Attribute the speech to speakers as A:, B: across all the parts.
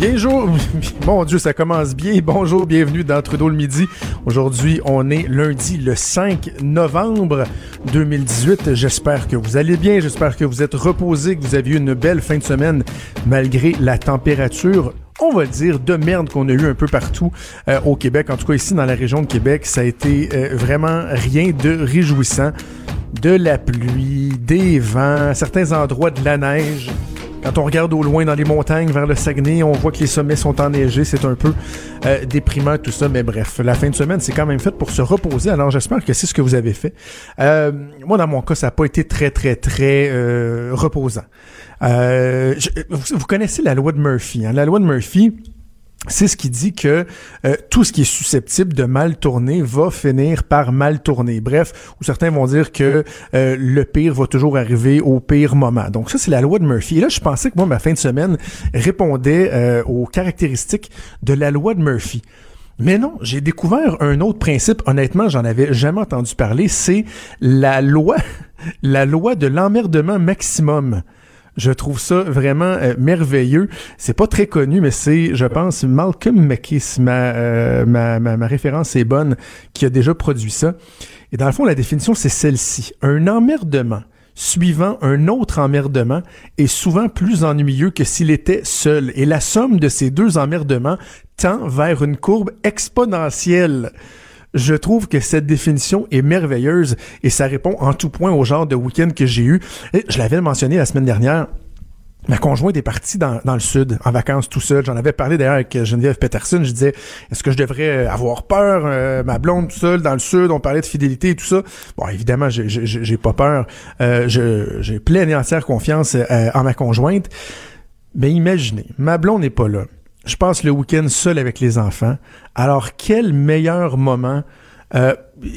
A: Bonjour, mon Dieu, ça commence bien. Bonjour, bienvenue dans Trudeau le midi. Aujourd'hui, on est lundi le 5 novembre 2018. J'espère que vous allez bien, j'espère que vous êtes reposés, que vous avez eu une belle fin de semaine malgré la température on va dire, de merde qu'on a eu un peu partout euh, au Québec. En tout cas, ici, dans la région de Québec, ça a été euh, vraiment rien de réjouissant. De la pluie, des vents, certains endroits de la neige. Quand on regarde au loin dans les montagnes vers le Saguenay, on voit que les sommets sont enneigés. C'est un peu euh, déprimant tout ça, mais bref, la fin de semaine, c'est quand même fait pour se reposer. Alors j'espère que c'est ce que vous avez fait. Euh, moi, dans mon cas, ça n'a pas été très, très, très euh, reposant. vous, connaissez la loi de Murphy. Hein? La loi de Murphy, c'est ce qui dit que euh, tout ce qui est susceptible de mal tourner va finir par mal tourner. Bref, ou certains vont dire que euh, le pire va toujours arriver au pire moment. Donc ça, c'est la loi de Murphy. Et là, je pensais que moi, ma fin de semaine répondait euh, aux caractéristiques de la loi de Murphy. Mais non, j'ai découvert un autre principe. Honnêtement, j'en avais jamais entendu parler. C'est la loi, la loi de l'emmerdement maximum. Je trouve ça vraiment euh, merveilleux. C'est pas très connu, mais c'est, je pense, Malcolm McKay, euh, ma, ma, ma, référence est bonne, qui a déjà produit ça. Et dans le fond, la définition, c'est celle-ci. Un emmerdement suivant un autre emmerdement est souvent plus ennuyeux que s'il était seul. Et la somme de ces deux emmerdements tend vers une courbe exponentielle. Je trouve que cette définition est merveilleuse et ça répond en tout point au genre de week-end que j'ai eu. je l'avais mentionné la semaine dernière. Ma conjointe est partie dans, le sud, en vacances tout seul. J'en avais parlé d'ailleurs avec Geneviève Peterson. Je disais, est-ce que je devrais avoir peur, euh, ma blonde tout seul dans le sud? On parlait de fidélité et tout ça. Bon, évidemment, j'ai pas peur. Euh, j'ai pleine et entière confiance euh, en ma conjointe. Mais imaginez, ma blonde n'est pas là je passe le week-end seul avec les enfants. Alors, quel meilleur moment? Il euh,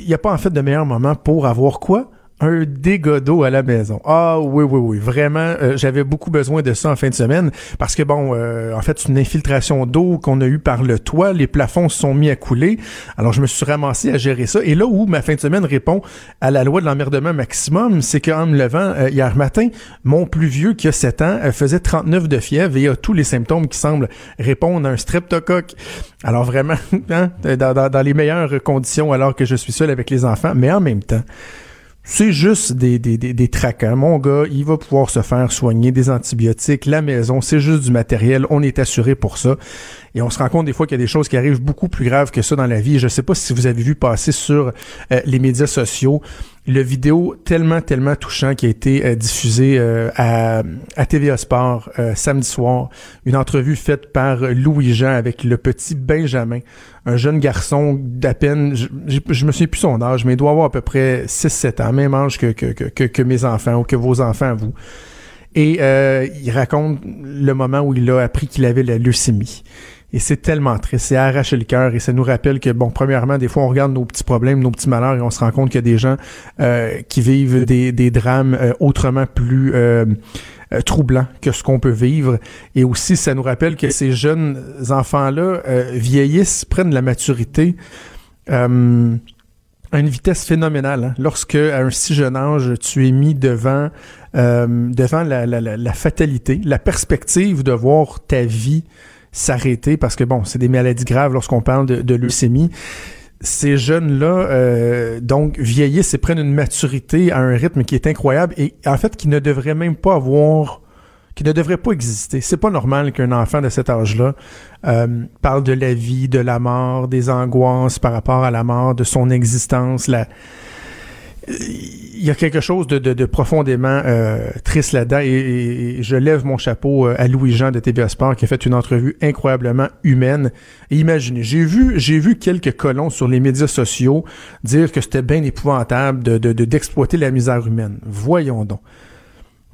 A: n'y a pas en fait de meilleur moment pour avoir quoi? Un dégât d'eau à la maison. Ah oui, oui, oui. Vraiment, euh, j'avais beaucoup besoin de ça en fin de semaine parce que, bon, euh, en fait, c'est une infiltration d'eau qu'on a eue par le toit. Les plafonds se sont mis à couler. Alors, je me suis ramassé à gérer ça. Et là où ma fin de semaine répond à la loi de l'emmerdement maximum, c'est qu'en me levant euh, hier matin, mon plus vieux, qui a 7 ans, faisait 39 de fièvre et a tous les symptômes qui semblent répondre à un streptocoque. Alors, vraiment, hein, dans, dans les meilleures conditions alors que je suis seul avec les enfants, mais en même temps, c'est juste des, des, des, des. Mon gars, il va pouvoir se faire soigner des antibiotiques. La maison, c'est juste du matériel. On est assuré pour ça. Et on se rend compte des fois qu'il y a des choses qui arrivent beaucoup plus graves que ça dans la vie. Je sais pas si vous avez vu passer sur euh, les médias sociaux le vidéo tellement, tellement touchant qui a été euh, diffusé euh, à, à TVA Sport euh, samedi soir. Une entrevue faite par Louis-Jean avec le petit Benjamin, un jeune garçon d'à peine, je, je, me souviens plus son âge, mais il doit avoir à peu près 6-7 ans, même âge que, que, que, que, mes enfants ou que vos enfants, vous. Et il raconte le moment où il a appris qu'il avait la leucémie. Et c'est tellement triste, c'est arracher le cœur et ça nous rappelle que, bon, premièrement, des fois, on regarde nos petits problèmes, nos petits malheurs et on se rend compte qu'il y a des gens euh, qui vivent des, des drames euh, autrement plus euh, troublants que ce qu'on peut vivre. Et aussi, ça nous rappelle que ces jeunes enfants-là vieillissent, prennent la maturité à une vitesse phénoménale. Hein. Lorsque, à un si jeune âge, tu es mis devant, devant la, fatalité, la perspective de voir ta vie s'arrêter parce que bon, c'est des maladies graves lorsqu'on parle de, leucémie. Ces jeunes-là, euh, donc, vieillissent et prennent une maturité à un rythme qui est incroyable et en fait qui ne devrait même pas avoir qui ne devrait pas exister. C'est pas normal qu'un enfant de cet âge-là euh, parle de la vie, de la mort, des angoisses par rapport à la mort, de son existence, la, il y a quelque chose de, de, de profondément euh, triste là-dedans et, je lève mon chapeau euh, à Louis-Jean de TVA Sport qui a fait une entrevue incroyablement humaine. Imaginez, j'ai vu j'ai vu quelques colons sur les médias sociaux dire que c'était bien épouvantable de, d'exploiter la misère humaine. Voyons donc.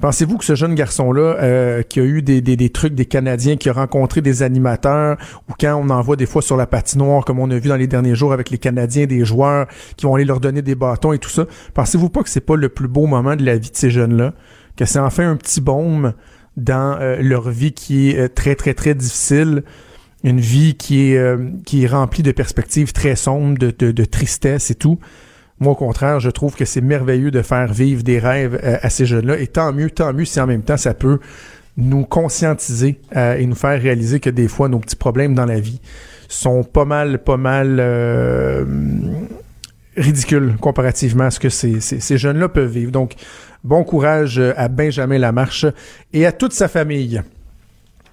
A: Pensez-vous que ce jeune garçon-là, euh, qui a eu des, des, trucs des Canadiens, qui a rencontré des animateurs, ou quand on en voit des fois sur la patinoire, comme on a vu dans les derniers jours avec les Canadiens, des joueurs qui vont aller leur donner des bâtons et tout ça, pensez-vous pas que c'est pas le plus beau moment de la vie de ces jeunes-là? Que c'est enfin un petit baume dans leur vie qui est très, très, très difficile une vie qui est, qui est remplie de perspectives très sombres, de, de, de, tristesse et tout? Moi, au contraire, je trouve que c'est merveilleux de faire vivre des rêves à ces jeunes-là. Et tant mieux, tant mieux si en même temps ça peut nous conscientiser et nous faire réaliser que des fois, nos petits problèmes dans la vie sont pas mal, pas mal euh, ridicules comparativement à ce que ces, ces, jeunes-là peuvent vivre. Donc, bon courage à Benjamin Lamarche et à toute sa famille.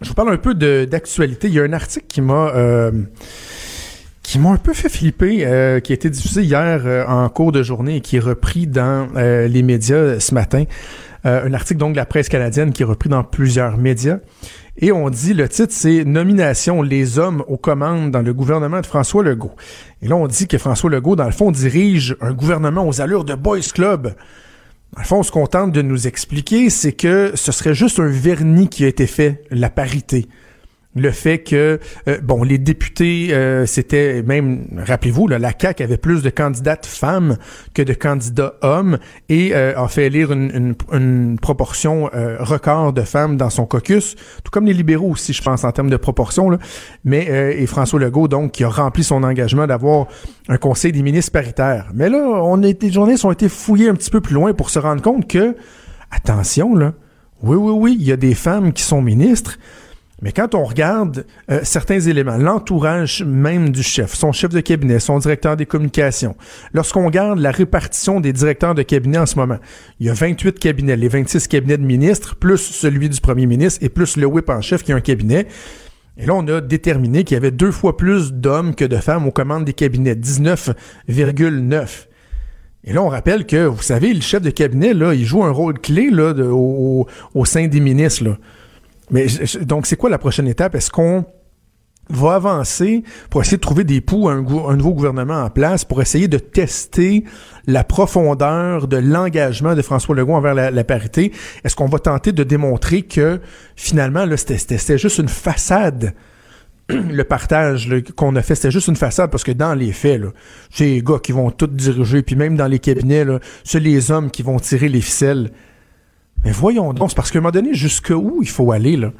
A: Je vous parle un peu d'actualité. Il y a un article qui m'a... Euh, qui m'a un peu fait flipper, euh, qui a été diffusé hier euh, en cours de journée et qui est repris dans les médias ce matin. un article donc de la presse canadienne qui est repris dans plusieurs médias. Et on dit, le titre, c'est Nomination les hommes aux commandes dans le gouvernement de François Legault. Et là, on dit que François Legault, dans le fond, dirige un gouvernement aux allures de Boys Club. Dans le fond, on se contente de nous expliquer, c'est que ce serait juste un vernis qui a été fait, la parité le fait que euh, bon les députés euh, c'était même rappelez-vous la CAQ avait plus de candidates femmes que de candidats hommes et euh, a fait élire une, une, proportion record de femmes dans son caucus tout comme les libéraux aussi je pense en termes de proportion là. mais et François Legault donc qui a rempli son engagement d'avoir un conseil des ministres paritaire mais là on a été, les journalistes ont été fouillés un petit peu plus loin pour se rendre compte que attention là oui oui oui il y a des femmes qui sont ministres mais quand on regarde euh, certains éléments, l'entourage même du chef, son chef de cabinet, son directeur des communications, lorsqu'on regarde la répartition des directeurs de cabinet en ce moment, il y a 28 cabinets, les 26 cabinets de ministres, plus celui du premier ministre et plus le whip en chef qui a un cabinet. Et là, on a déterminé qu'il y avait deux fois plus d'hommes que de femmes aux commandes des cabinets, 19,9. Et là, on rappelle que, vous savez, le chef de cabinet, là, il joue un rôle clé au, sein des ministres. Mais donc, c'est quoi la prochaine étape? Est-ce qu'on va avancer pour essayer de trouver des poux à un, nouveau gouvernement en place pour essayer de tester la profondeur de l'engagement de François Legault envers la, parité? Est-ce qu'on va tenter de démontrer que finalement, c'était juste une façade? le partage qu'on a fait, c'était juste une façade parce que dans les faits, c'est les gars qui vont tout diriger, puis même dans les cabinets, c'est les hommes qui vont tirer les ficelles. Mais voyons donc, c'est parce qu'à un moment donné, jusqu'où il faut aller, là?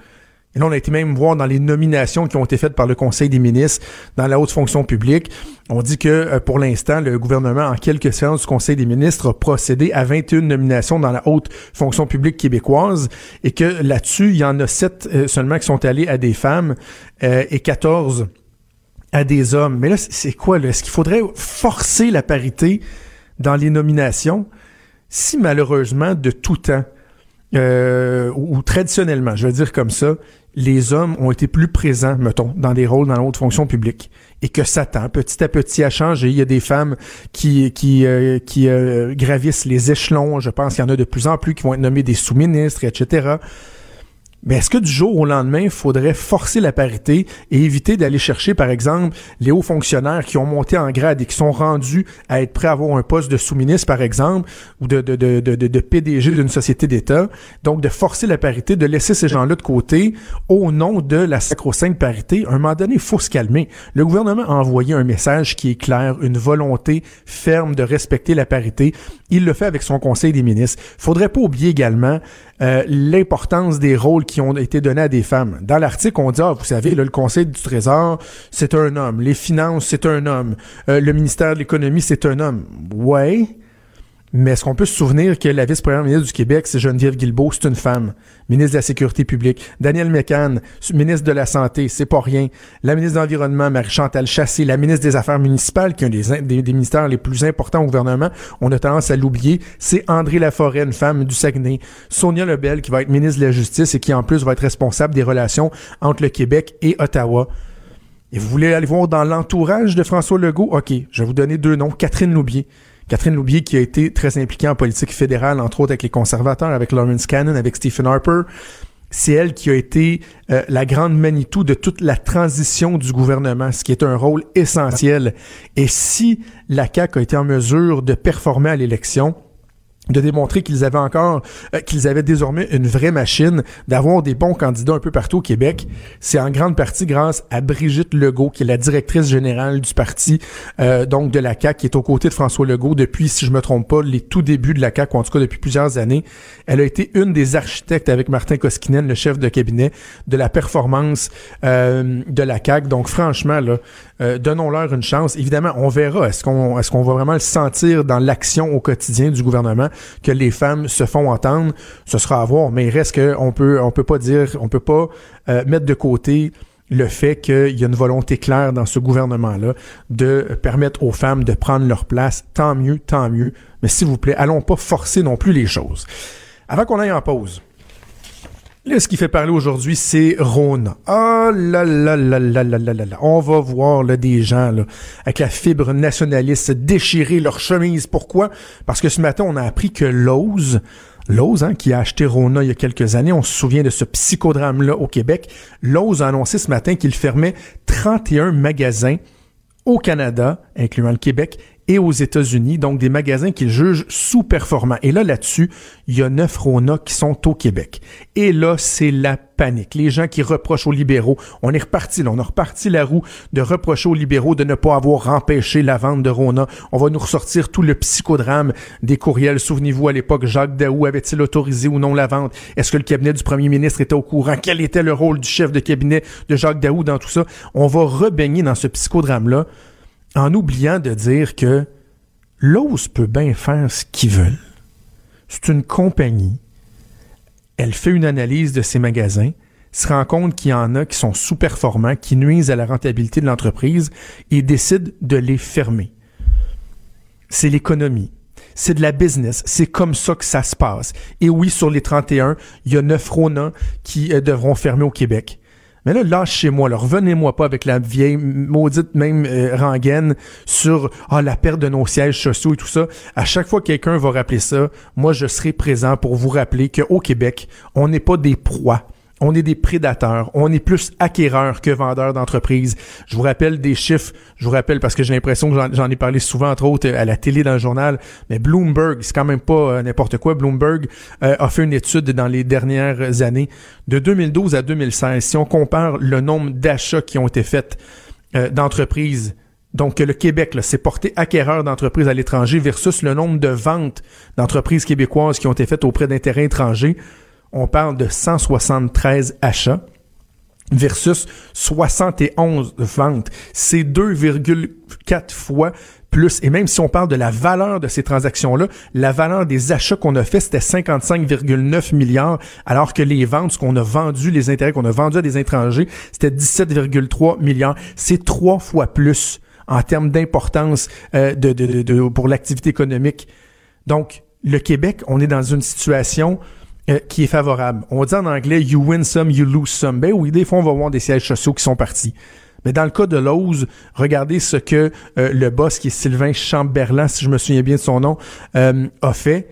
A: Et là, on a été même voir dans les nominations qui ont été faites par le Conseil des ministres dans la haute fonction publique. On dit que euh, pour l'instant, le gouvernement, en quelques séances du Conseil des ministres, a procédé à 21 nominations dans la haute fonction publique québécoise et que là-dessus, il y en a 7 euh, seulement qui sont allés à des femmes euh, et 14 à des hommes. Mais là, c'est quoi? Est-ce qu'il faudrait forcer la parité dans les nominations? Si malheureusement, de tout temps, euh, ou, traditionnellement, je vais dire comme ça, les hommes ont été plus présents, mettons, dans des rôles dans la haute fonction publique. Et que ça tend petit à petit à changer. Il y a des femmes qui, qui, euh, euh, gravissent les échelons. Je pense qu'il y en a de plus en plus qui vont être nommés des sous-ministres, etc. Mais est-ce que du jour au lendemain, il faudrait forcer la parité et éviter d'aller chercher, par exemple, les hauts fonctionnaires qui ont monté en grade et qui sont rendus à être prêts à avoir un poste de sous-ministre, par exemple, ou de, de, PDG d'une société d'État? Donc, de forcer la parité, de laisser ces gens-là de côté au nom de la sacro-sainte parité. À un moment donné, il faut se calmer. Le gouvernement a envoyé un message qui est clair, une volonté ferme de respecter la parité. Il le fait avec son conseil des ministres. Faudrait pas oublier également euh, l'importance des rôles qui ont été donnés à des femmes. Dans l'article, on dit, ah, vous savez, le Conseil du Trésor, c'est un homme. Les finances, c'est un homme. Euh, le ministère de l'Économie, c'est un homme. Ouais, mais est-ce qu'on peut se souvenir que la vice-première ministre du Québec, c'est Geneviève Guilbeault, c'est une femme, ministre de la Sécurité publique. Daniel Mécan, ministre de la Santé, c'est pas rien. La ministre de l'Environnement, Marie-Chantal Chassé, la ministre des Affaires municipales, qui est un des, des, ministères les plus importants au gouvernement, on a tendance à l'oublier, c'est André Laforêt, une femme du Saguenay. Sonia Lebel, qui va être ministre de la Justice et qui en plus va être responsable des relations entre le Québec et Ottawa. Et vous voulez aller voir dans l'entourage de François Legault? OK, je vais vous donner deux noms. Catherine Loubier Catherine Loubier qui a été très impliquée en politique fédérale, entre autres avec les conservateurs, avec Lawrence Cannon, avec Stephen Harper. C'est elle qui a été euh, la grande Manitou de toute la transition du gouvernement, ce qui est un rôle essentiel. Et si la CAQ a été en mesure de performer à l'élection, de démontrer qu'ils avaient encore, euh, qu'ils avaient désormais une vraie machine, d'avoir des bons candidats un peu partout au Québec. C'est en grande partie grâce à Brigitte Legault, qui est la directrice générale du parti, euh, donc de la CAQ, qui est aux côtés de François Legault depuis, si je me trompe pas, les tout débuts de la CAQ, ou en tout cas depuis plusieurs années. Elle a été une des architectes avec Martin Koskinen, le chef de cabinet, de la performance euh, de la CAQ. Donc franchement, là, donnons-leur une chance. Évidemment, on verra. Est-ce qu'on est-ce qu'on va vraiment le sentir dans l'action au quotidien du gouvernement? Que les femmes se font entendre, ce sera à voir. Mais il reste qu'on peut, on peut pas dire, on peut pas euh, mettre de côté le fait qu'il y a une volonté claire dans ce gouvernement-là de permettre aux femmes de prendre leur place. Tant mieux, tant mieux. Mais s'il vous plaît, allons pas forcer non plus les choses. Avant qu'on aille en pause, Là, ce qui fait parler aujourd'hui, c'est Rona. Ah là là là là là là là On va voir là, des gens là, avec la fibre nationaliste déchirer leur chemise. Pourquoi? Parce que ce matin, on a appris que Lowe's, Lowe's, hein, qui a acheté Rona il y a quelques années, on se souvient de ce psychodrame-là au Québec. Lowe's a annoncé ce matin qu'il fermait 31 magasins au Canada, incluant le Québec, et aux États-Unis, donc des magasins qu'ils jugent sous-performants. Et là, là-dessus, il y a neuf Rona qui sont au Québec. Et là, c'est la panique. Les gens qui reprochent aux libéraux, on est reparti là, on a reparti la roue de reprocher aux libéraux de ne pas avoir empêché la vente de Rona. On va nous ressortir tout le psychodrame des courriels. Souvenez-vous, à l'époque, Jacques Daou avait-il autorisé ou non la vente? Est-ce que le cabinet du premier ministre était au courant? Quel était le rôle du chef de cabinet de Jacques Daou dans tout ça? On va rebaigner dans ce psychodrame-là en oubliant de dire que l'ose peut bien faire ce qu'ils veulent. C'est une compagnie. Elle fait une analyse de ses magasins, se rend compte qu'il y en a qui sont sous-performants, qui nuisent à la rentabilité de l'entreprise et décide de les fermer. C'est l'économie. C'est de la business. C'est comme ça que ça se passe. Et oui, sur les 31, il y a 9 Rona qui euh, devront fermer au Québec. Mais là, lâchez-moi, là, revenez-moi pas avec la vieille maudite même euh, rengaine sur ah, la perte de nos sièges sociaux et tout ça. À chaque fois que quelqu'un va rappeler ça, moi je serai présent pour vous rappeler qu'au Québec, on n'est pas des proies on est des prédateurs, on est plus acquéreurs que vendeurs d'entreprises. Je vous rappelle des chiffres, je vous rappelle parce que j'ai l'impression que j'en ai parlé souvent, entre autres, à la télé, dans le journal, mais Bloomberg, c'est quand même pas euh, n'importe quoi. Bloomberg euh, a fait une étude dans les dernières années, de 2012 à 2016. Si on compare le nombre d'achats qui ont été faits euh, d'entreprises donc, le Québec s'est porté acquéreur d'entreprises à l'étranger versus le nombre de ventes d'entreprises québécoises qui ont été faites auprès d'intérêts étrangers on parle de 173 achats versus 71 ventes. C'est 2,4 fois plus. Et même si on parle de la valeur de ces transactions-là, la valeur des achats qu'on a fait, c'était 55,9 milliards, alors que les ventes, ce qu'on a vendu, les intérêts qu'on a vendus à des étrangers, c'était 17,3 milliards. C'est trois fois plus en termes d'importance euh, pour l'activité économique. Donc, le Québec, on est dans une situation euh, qui est favorable. On dit en anglais you win some, you lose some. Ben oui, des fois on va voir des sièges sociaux qui sont partis. Mais dans le cas de Lowe's, regardez ce que euh, le boss, qui est Sylvain Chamberlain, si je me souviens bien de son nom, euh, a fait.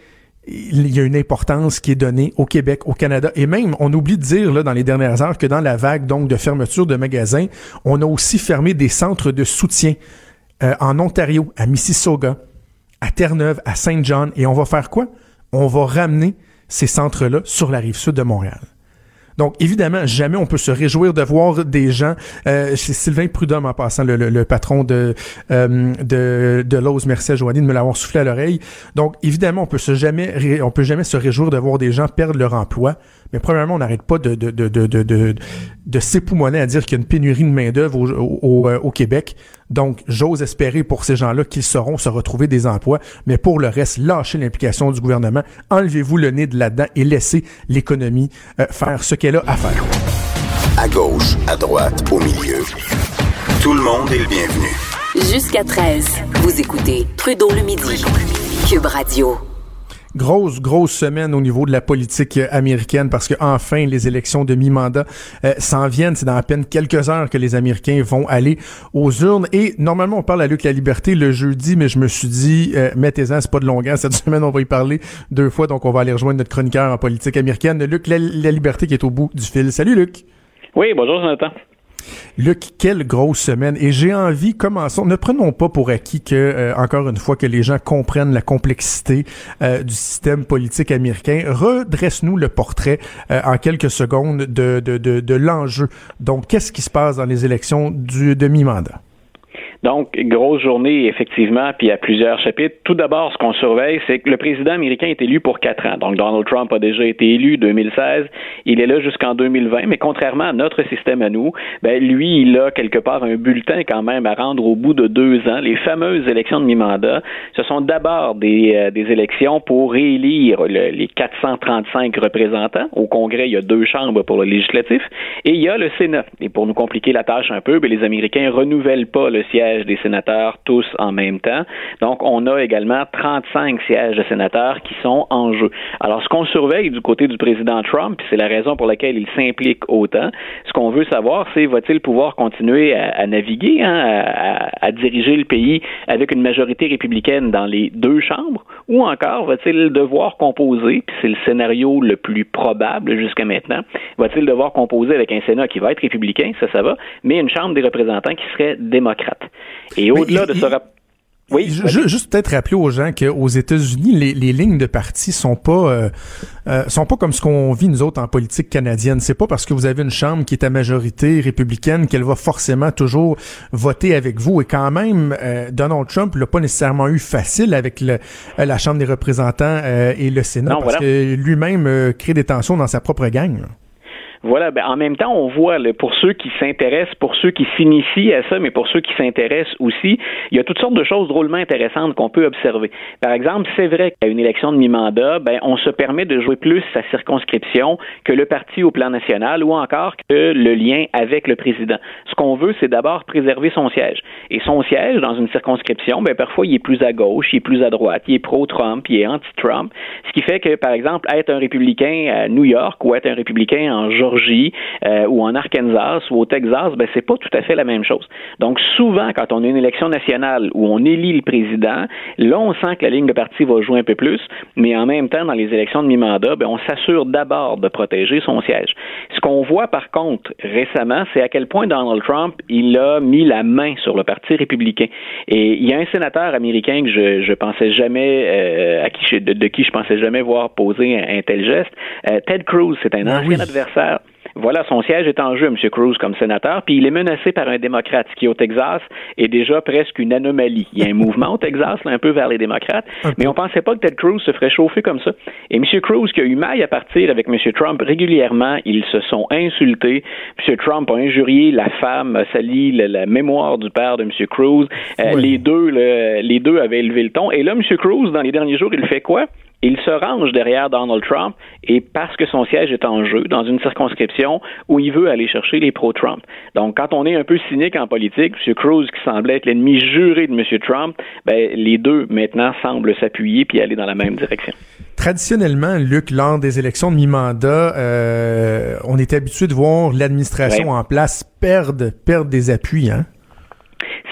A: Il y a une importance qui est donnée au Québec, au Canada. Et même, on oublie de dire là, dans les dernières heures que dans la vague donc de fermeture de magasins, on a aussi fermé des centres de soutien en Ontario, à Mississauga, à Terre-Neuve, à Saint-John. Et on va faire quoi? On va ramener ces centres-là sur la rive sud de Montréal. Donc, évidemment, jamais on peut se réjouir de voir des gens. Euh, c'est Sylvain Prudhomme, en passant, le, patron de euh, de, de Joanie de me l'avoir soufflé à l'oreille. Donc, évidemment, on peut on peut jamais se réjouir de voir des gens perdre leur emploi. Mais premièrement, on n'arrête pas de, de, de, de, de, de s'époumoner à dire qu'il y a une pénurie de main-d'œuvre au, au, euh, au, Québec. Donc, j'ose espérer pour ces gens-là qu'ils sauront se retrouver des emplois. Mais pour le reste, lâchez l'implication du gouvernement. Enlevez-vous le nez de là-dedans et laissez l'économie euh, faire ce qu'elle a à faire.
B: À gauche, à droite, au milieu. Tout le monde est le bienvenu.
C: Jusqu'à 13, vous écoutez Trudeau le midi. Cube Radio
A: grosse, grosse semaine au niveau de la politique américaine parce que enfin les élections de mi-mandat euh, s'en viennent. C'est dans à peine quelques heures que les Américains vont aller aux urnes. Et normalement, on parle à Luc La Liberté le jeudi, mais je me suis dit, euh, mettez-en, c'est pas de longueur. Cette semaine, on va y parler deux fois, donc on va aller rejoindre notre chroniqueur en politique américaine, Luc La, Liberté, qui est au bout du fil. Salut, Luc.
D: Oui, bonjour, Jonathan.
A: Luc, quelle grosse semaine. Et j'ai envie, commençons, ne prenons pas pour acquis que, euh, encore une fois, que les gens comprennent la complexité euh, du système politique américain. Redresse-nous le portrait euh, en quelques secondes de, de, de, de l'enjeu. Donc, qu'est-ce qui se passe dans les élections du demi-mandat?
D: Donc, grosse journée, effectivement, puis a plusieurs chapitres. Tout d'abord, ce qu'on surveille, c'est que le président américain est élu pour quatre ans. Donc, Donald Trump a déjà été élu 2016. Il est là jusqu'en 2020. Mais contrairement à notre système à nous, ben, lui, il a quelque part un bulletin quand même à rendre au bout de deux ans. Les fameuses élections de mi-mandat, ce sont d'abord des, euh, des élections pour réélire les 435 représentants. Au Congrès, il y a deux chambres pour le législatif. Et il y a le Sénat. Et pour nous compliquer la tâche un peu, ben, les Américains renouvellent pas le siège des sénateurs tous en même temps. Donc, on a également 35 sièges de sénateurs qui sont en jeu. Alors, ce qu'on surveille du côté du président Trump, c'est la raison pour laquelle il s'implique autant, ce qu'on veut savoir, c'est va-t-il pouvoir continuer à, naviguer, hein, à, à, diriger le pays avec une majorité républicaine dans les deux chambres, ou encore va-t-il devoir composer, puis c'est le scénario le plus probable jusqu'à maintenant, va-t-il devoir composer avec un Sénat qui va être républicain, ça, ça va, mais une Chambre des représentants qui serait démocrate. Et au-delà de ce
A: oui, juste peut-être rappeler aux gens qu'aux États-Unis, les, les, lignes de parti sont pas euh, euh, sont pas comme ce qu'on vit nous autres en politique canadienne. C'est pas parce que vous avez une chambre qui est à majorité républicaine qu'elle va forcément toujours voter avec vous. Et quand même, euh, Donald Trump l'a pas nécessairement eu facile avec le, la Chambre des représentants et le Sénat parce que lui-même crée des tensions dans sa propre gang.
D: Voilà, ben, en même temps, on voit, pour ceux qui s'intéressent, pour ceux qui s'initient à ça, mais pour ceux qui s'intéressent aussi, il y a toutes sortes de choses drôlement intéressantes qu'on peut observer. Par exemple, c'est vrai qu'à une élection de mi-mandat, ben, on se permet de jouer plus sa circonscription que le parti au plan national ou encore que le lien avec le président. Ce qu'on veut, c'est d'abord préserver son siège. Et son siège, dans une circonscription, ben, parfois, il est plus à gauche, il est plus à droite, il est pro-Trump, il est anti-Trump. Ce qui fait que, par exemple, être un républicain à New York ou être un républicain en Georgie, euh, ou en Arkansas ou au Texas, ben c'est pas tout à fait la même chose. Donc souvent quand on a une élection nationale où on élit le président, là on sent que la ligne de parti va jouer un peu plus, mais en même temps dans les élections de mi-mandat, ben on s'assure d'abord de protéger son siège. Ce qu'on voit par contre récemment, c'est à quel point Donald Trump il a mis la main sur le parti républicain. Et il y a un sénateur américain que je, je pensais jamais euh, à qui de, de, qui je pensais jamais voir poser un, tel geste. Euh, Ted Cruz, c'est un ben ancien adversaire voilà, son siège est en jeu, M. Cruz, comme sénateur, puis il est menacé par un démocrate, ce qui au Texas est déjà presque une anomalie. Il y a un mouvement au Texas, là, un peu vers les démocrates, mais on pensait pas que Ted Cruz se ferait chauffer comme ça. Et M. Cruz, qui a eu maille à partir avec M. Trump régulièrement, ils se sont insultés. M. Trump a injurié la femme, a sali la, mémoire du père de M. Cruz. Euh, les deux, les deux avaient élevé le ton. Et là, M. Cruz, dans les derniers jours, il fait quoi? Il se range derrière Donald Trump et parce que son siège est en jeu dans une circonscription où il veut aller chercher les pro-Trump. Donc, quand on est un peu cynique en politique, M. Cruz, qui semblait être l'ennemi juré de M. Trump, ben, les deux maintenant semblent s'appuyer puis aller dans la même direction.
A: Traditionnellement, Luc, lors des élections de mi-mandat, euh, on est habitué de voir l'administration en place perdre, perdre des appuis, hein?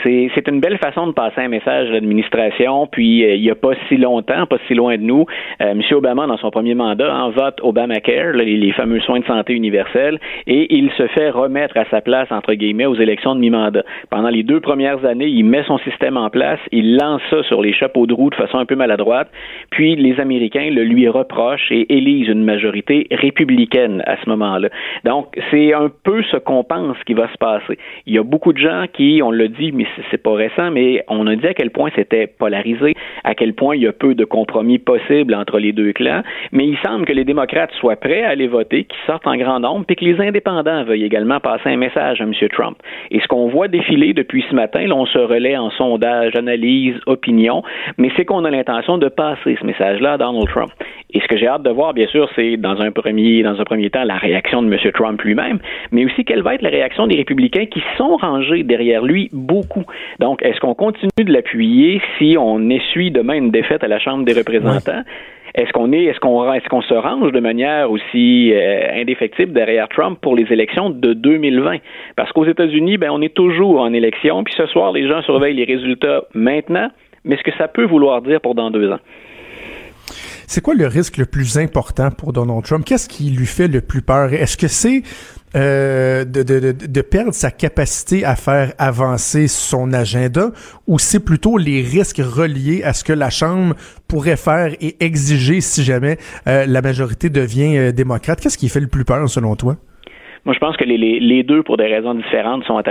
D: C'est une belle façon de passer un message à l'administration. Puis euh, il n'y a pas si longtemps, pas si loin de nous, euh, M. Obama, dans son premier mandat, en vote Obamacare, les, les, fameux soins de santé universels, et il se fait remettre à sa place, entre guillemets, aux élections de mi-mandat. Pendant les deux premières années, il met son système en place, il lance ça sur les chapeaux de roue de façon un peu maladroite, puis les Américains le lui reprochent et élisent une majorité républicaine à ce moment-là. Donc, c'est un peu ce qu'on pense qui va se passer. Il y a beaucoup de gens qui, on le dit, mais c'est pas récent, mais on a dit à quel point c'était polarisé, à quel point il y a peu de compromis possibles entre les deux clans, mais il semble que les démocrates soient prêts à aller voter, qu'ils sortent en grand nombre, puis que les indépendants veuillent également passer un message à M. Trump. Et ce qu'on voit défiler depuis ce matin, là, on se relaie en sondage, analyse, opinion, mais c'est qu'on a l'intention de passer ce message-là à Donald Trump. Et ce que j'ai hâte de voir, bien sûr, c'est dans un premier, dans un premier temps la réaction de M. Trump lui-même, mais aussi quelle va être la réaction des républicains qui sont rangés derrière lui beaucoup. Donc, est-ce qu'on continue de l'appuyer si on essuie demain une défaite à la Chambre des représentants? Est-ce qu'on est, est-ce qu'on, est-ce qu'on se range de manière aussi euh, indéfectible derrière Trump pour les élections de 2020 Parce qu'aux États-Unis, ben on est toujours en élection, puis ce soir les gens surveillent les résultats maintenant, mais ce que ça peut vouloir dire pour dans deux ans?
A: C'est quoi le risque le plus important pour Donald Trump? Qu'est-ce qui lui fait le plus peur? Est-ce que c'est euh, de, perdre sa capacité à faire avancer son agenda ou c'est plutôt les risques reliés à ce que la Chambre pourrait faire et exiger si jamais euh, la majorité devient euh, démocrate? Qu'est-ce qui fait le plus peur selon toi?
D: Moi, je pense que les, les, deux, pour des raisons différentes, sont à,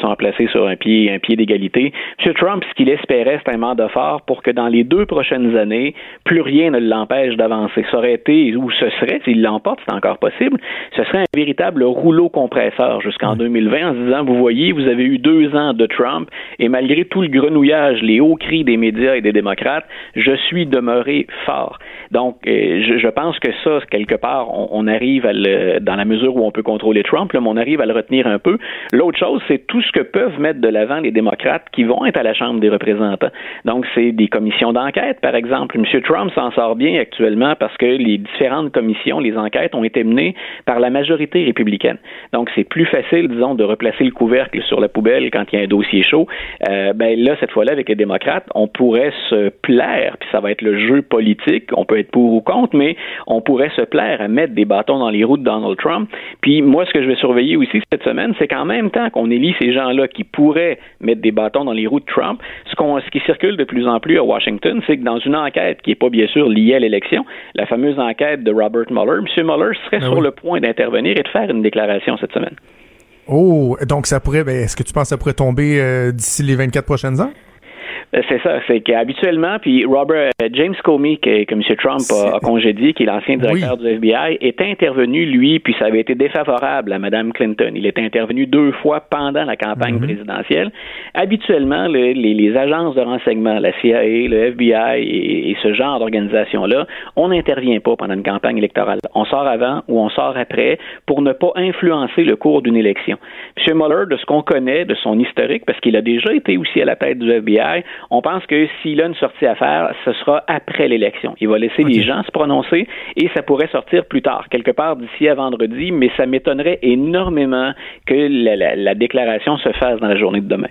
D: sont à placer sur un pied, un pied d'égalité. M. Trump, ce qu'il espérait, c'est un mandat fort pour que dans les deux prochaines années, plus rien ne l'empêche d'avancer. Ça aurait été, ou ce serait, s'il l'emporte, c'est encore possible, ce serait un véritable rouleau compresseur jusqu'en 2020 en se disant, vous voyez, vous avez eu deux ans de Trump et malgré tout le grenouillage, les hauts cris des médias et des démocrates, je suis demeuré fort. Donc, euh, je, je pense que ça, quelque part, on, on arrive à le, dans la mesure où on peut contrôler Trump, là, on arrive à le retenir un peu. L'autre chose, c'est tout ce que peuvent mettre de l'avant les démocrates qui vont être à la Chambre des représentants. Donc, c'est des commissions d'enquête, par exemple. M. Trump s'en sort bien actuellement parce que les différentes commissions, les enquêtes ont été menées par la majorité républicaine. Donc, c'est plus facile, disons, de replacer le couvercle sur la poubelle quand il y a un dossier chaud. Euh, ben là, cette fois-là, avec les démocrates, on pourrait se plaire, puis ça va être le jeu politique, on peut être pour ou contre, mais on pourrait se plaire à mettre des bâtons dans les roues de Donald Trump. Puis moi, ce que je vais surveiller aussi cette semaine, c'est qu'en même temps qu'on élit ces gens-là qui pourraient mettre des bâtons dans les roues de Trump, ce, ce qui circule de plus en plus à Washington, c'est que dans une enquête qui n'est pas bien sûr liée à l'élection, la fameuse enquête de Robert Mueller, M. Mueller serait ben sur le point d'intervenir et de faire une déclaration cette semaine.
A: Oh, donc ça pourrait, ben, est-ce que tu penses que ça pourrait tomber euh, d'ici les 24 prochaines heures?
D: Euh, c'est ça, c'est qu'habituellement, puis Robert euh, James Comey, que, que M. Trump a, congédié, qui est l'ancien directeur du FBI, est intervenu, lui, puis ça avait été défavorable à Mme Clinton. Il était intervenu deux fois pendant la campagne mhm. présidentielle. Habituellement, les, les, agences de renseignement, la CIA, le FBI et, ce genre d'organisation-là, on n'intervient pas pendant une campagne électorale. On sort avant ou on sort après pour ne pas influencer le cours d'une élection. M. Mueller, de ce qu'on connaît, de son historique, parce qu'il a déjà été aussi à la tête du FBI, on pense que s'il a une sortie à faire, ce sera après l'élection. Il va laisser les gens se prononcer et ça pourrait sortir plus tard, quelque part d'ici à vendredi, mais ça m'étonnerait énormément que la déclaration se fasse dans la journée de demain.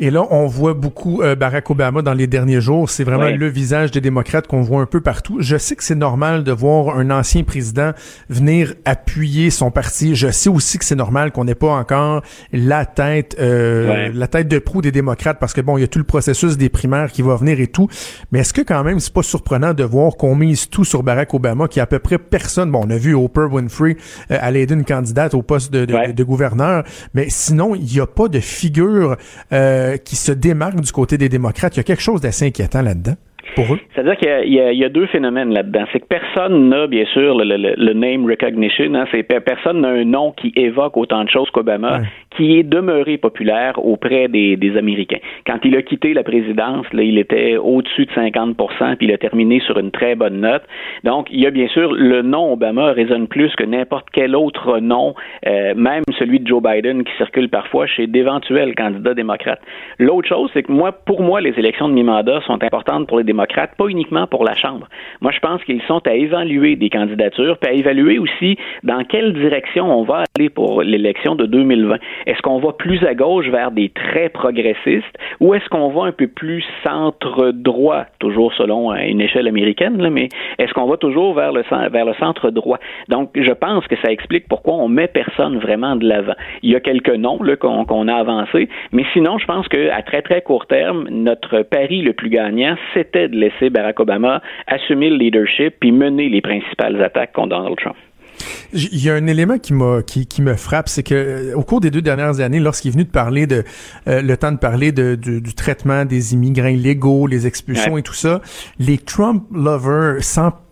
A: Et là, on voit beaucoup euh, Barack Obama dans les derniers jours. C'est vraiment le visage des démocrates qu'on voit un peu partout. Je sais que c'est normal de voir un ancien président venir appuyer son parti. Je sais aussi que c'est normal qu'on n'ait pas encore la tête, euh, la tête de proue des démocrates parce que bon, il y a tout le processus des primaires qui va venir et tout. Mais est-ce que quand même c'est pas surprenant de voir qu'on mise tout sur Barack Obama, qui a à peu près personne. Bon, on a vu Oprah Winfrey euh, aller aider une candidate au poste de, de, gouverneur, mais sinon il n'y a pas de figure. Euh, qui se démarque du côté des démocrates. Il y a quelque chose d'assez inquiétant là-dedans.
D: C'est-à-dire qu'il y, a deux phénomènes là-dedans. C'est que personne n'a, bien sûr, le, name recognition. Hein, c'est personne n'a un nom qui évoque autant de choses qu'Obama, qui est demeuré populaire auprès des, Américains. Quand il a quitté la présidence, là, il était au-dessus de 50 puis il a terminé sur une très bonne note. Donc, il y a bien sûr le nom Obama résonne plus que n'importe quel autre nom, euh, même celui de Joe Biden qui circule parfois chez d'éventuels candidats démocrates. L'autre chose, c'est que moi, pour moi, les élections de mi-mandat sont importantes pour les démocrates pas uniquement pour la Chambre. Moi, je pense qu'ils sont à évaluer des candidatures, puis à évaluer aussi dans quelle direction on va aller pour l'élection de 2020. Est-ce qu'on va plus à gauche vers des très progressistes ou est-ce qu'on va un peu plus centre-droit, toujours selon une échelle américaine, là, mais est-ce qu'on va toujours vers le, centre-droit? Donc, je pense que ça explique pourquoi on met personne vraiment de l'avant. Il y a quelques noms qu'on a avancés, mais sinon, je pense qu'à très, très court terme, notre pari le plus gagnant, c'était de laisser Barack Obama assumer le leadership puis mener les principales attaques contre Donald Trump.
A: Il y a un élément qui m'a qui, qui me frappe, c'est que euh, au cours des deux dernières années, lorsqu'il est venu de parler de euh, le temps de parler de, du, traitement des immigrants illégaux, les expulsions et tout ça, les Trump lovers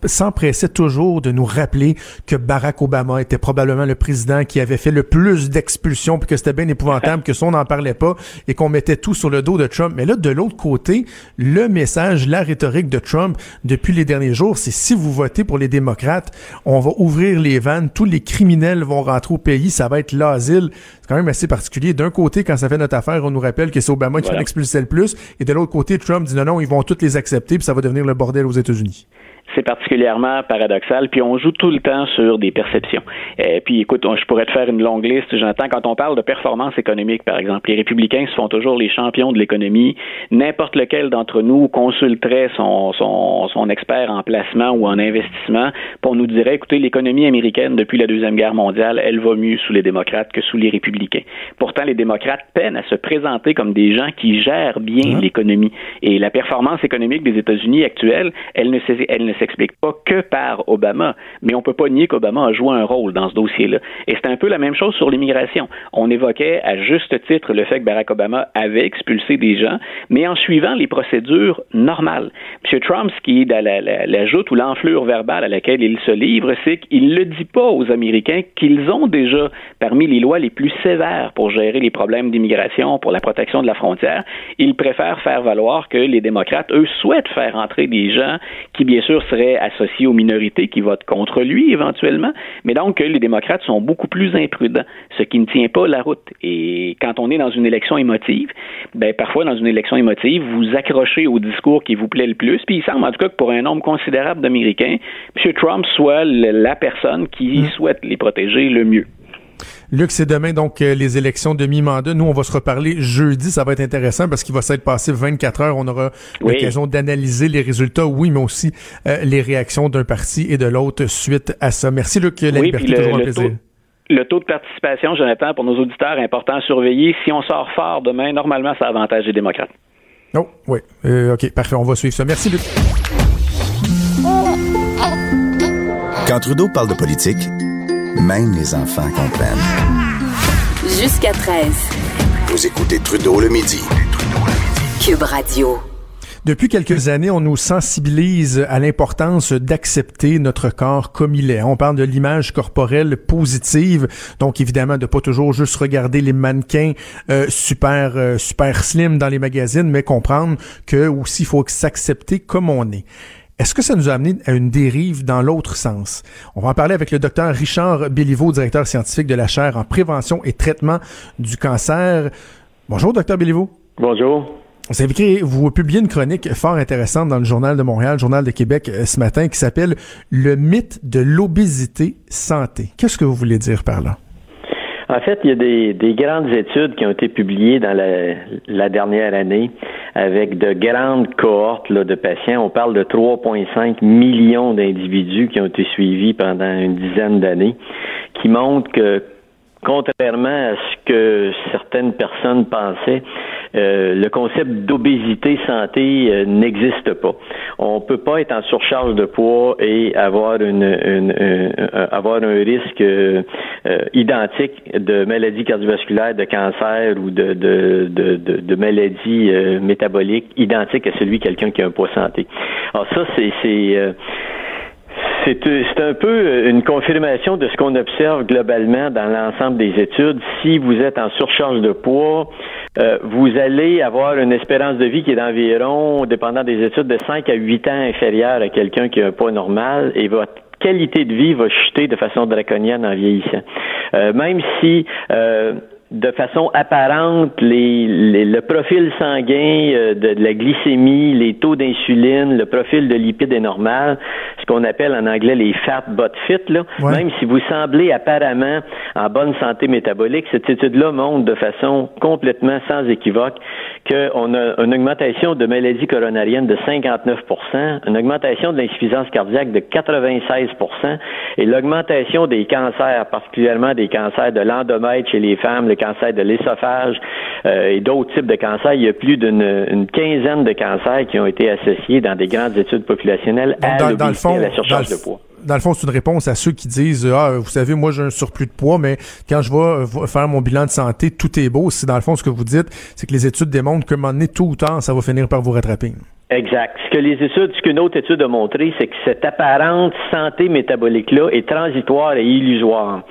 A: s'empressaient toujours de nous rappeler que Barack Obama était probablement le président qui avait fait le plus d'expulsions, puis que c'était bien épouvantable, que ça on n'en parlait pas et qu'on mettait tout sur le dos de Trump. Mais là, de l'autre côté, le message, la rhétorique de Trump depuis les derniers jours, c'est si vous votez pour les démocrates, on va ouvrir les vannes, tous les criminels vont rentrer au pays, ça va être l'asile. C'est quand même assez particulier. D'un côté, quand ça fait notre affaire, on nous rappelle que c'est Obama qui voilà. fait le plus, et de l'autre côté, Trump dit non, non, ils vont tous les accepter, puis ça va devenir le bordel aux États-Unis.
D: C'est particulièrement paradoxal. Puis on joue tout le temps sur des perceptions. Et puis écoute, je pourrais te faire une longue liste. J'entends quand on parle de performance économique, par exemple, les républicains se font toujours les champions de l'économie. N'importe lequel d'entre nous consulterait son, son, son expert en placement ou en investissement pour nous dire, écoutez, l'économie américaine depuis la Deuxième Guerre mondiale, elle va mieux sous les démocrates que sous les républicains. Pourtant, les démocrates peinent à se présenter comme des gens qui gèrent bien l'économie. Et la performance économique des États-Unis actuelle, elle ne, elle ne s'explique pas que par Obama. Mais on peut pas nier qu'Obama a joué un rôle dans ce dossier-là. Et c'est un peu la même chose sur l'immigration. On évoquait à juste titre le fait que Barack Obama avait expulsé des gens, mais en suivant les procédures normales. M. Trump, ce qui est la, la, joute ou l'enflure verbale à laquelle il se livre, c'est qu'il ne le dit pas aux Américains qu'ils ont déjà parmi les lois les plus sévères pour gérer les problèmes d'immigration, pour la protection de la frontière. Il préfère faire valoir que les démocrates, eux, souhaitent faire entrer des gens qui, bien sûr, seraient associés aux minorités qui votent contre lui éventuellement, mais donc les démocrates sont beaucoup plus imprudents, ce qui ne tient pas la route. Et quand on est dans une élection émotive, ben parfois dans une élection émotive, vous accrochez au discours qui vous plaît le plus, puis il semble en tout cas que pour un nombre considérable d'Américains, M. Trump soit la personne qui mm. souhaite les protéger le mieux.
A: Luc, c'est demain donc euh, les élections de mi-mandat. Nous, on va se reparler jeudi. Ça va être intéressant parce qu'il va s'être passé 24 heures. On aura l'occasion d'analyser les résultats, oui, mais aussi euh, les réactions d'un parti et de l'autre suite à ça. Merci, Luc. La liberté, toujours un plaisir.
D: le taux de participation, Jonathan, pour nos auditeurs, important à surveiller. Si on sort fort demain, normalement, ça avantage les démocrates.
A: Oh, oui. Euh, OK, parfait. On va suivre ça. Merci, Luc.
B: Quand Trudeau parle de politique, même les enfants comprennent.
C: Jusqu'à 13.
B: Vous écoutez Trudeau le midi.
C: Cube Radio.
A: Depuis quelques années, on nous sensibilise à l'importance d'accepter notre corps comme il est. On parle de l'image corporelle positive, donc évidemment de pas toujours juste regarder les mannequins euh, super euh, super slim dans les magazines, mais comprendre que aussi il faut s'accepter comme on est. Est-ce que ça nous a amené à une dérive dans l'autre sens? On va en parler avec le docteur Richard Béliveau, directeur scientifique de la chaire en prévention et traitement du cancer. Bonjour, docteur Béliveau.
E: Bonjour.
A: Vous avez écrit, vous publiez une chronique fort intéressante dans le Journal de Montréal, le Journal de Québec euh, ce matin, qui s'appelle Le mythe de l'obésité santé. Qu'est-ce que vous voulez dire par là?
E: En fait, il y a des, grandes études qui ont été publiées dans la, dernière année avec de grandes cohortes de patients. On parle de 3,5 millions d'individus qui ont été suivis pendant une dizaine d'années, qui montrent que contrairement à ce que certaines personnes pensaient, euh, le concept d'obésité santé euh, n'existe pas. On peut pas être en surcharge de poids et avoir une, avoir un risque euh, identique de maladie cardiovasculaire, de cancer ou de de, de, de, maladie métabolique identique à celui de quelqu'un qui a un poids santé. Alors ça c'est c'est c'est un peu une confirmation de ce qu'on observe globalement dans l'ensemble des études. Si vous êtes en surcharge de poids, euh, vous allez avoir une espérance de vie qui est d'environ, dépendant des études, de 5 à 8 ans inférieure à quelqu'un qui a un poids normal et votre qualité de vie va chuter de façon draconienne en vieillissant. Euh, même si euh, de façon apparente les, le profil sanguin euh, de, la glycémie, les taux d'insuline, le profil de lipides est normal, ce qu'on appelle en anglais les fat but fit. Là. Même si vous semblez apparemment en bonne santé métabolique, cette étude-là montre de façon complètement sans équivoque qu'on a une augmentation de maladies coronariennes de 59% une augmentation de l'insuffisance cardiaque de 96% et l'augmentation des cancers, particulièrement des cancers de l'endomètre chez les femmes, le cancer de l'ésophage euh, et d'autres types de cancers. Il y a plus d'une quinzaine de cancers qui ont été associés dans des grandes études populationnelles à,
A: dans,
E: la surcharge de poids
A: dans le fond, c'est une réponse à ceux qui disent Ah, vous savez, moi j'ai un surplus de poids, mais quand je vais faire mon bilan de santé, tout est beau. C'est dans le fond ce que vous dites, c'est que les études démontrent que un moment donné, tôt ou ça va finir par vous rattraper.
E: Exact. Ce que les études, ce qu'une autre étude a montré, c'est que cette apparente santé métabolique-là est transitoire et illusoire.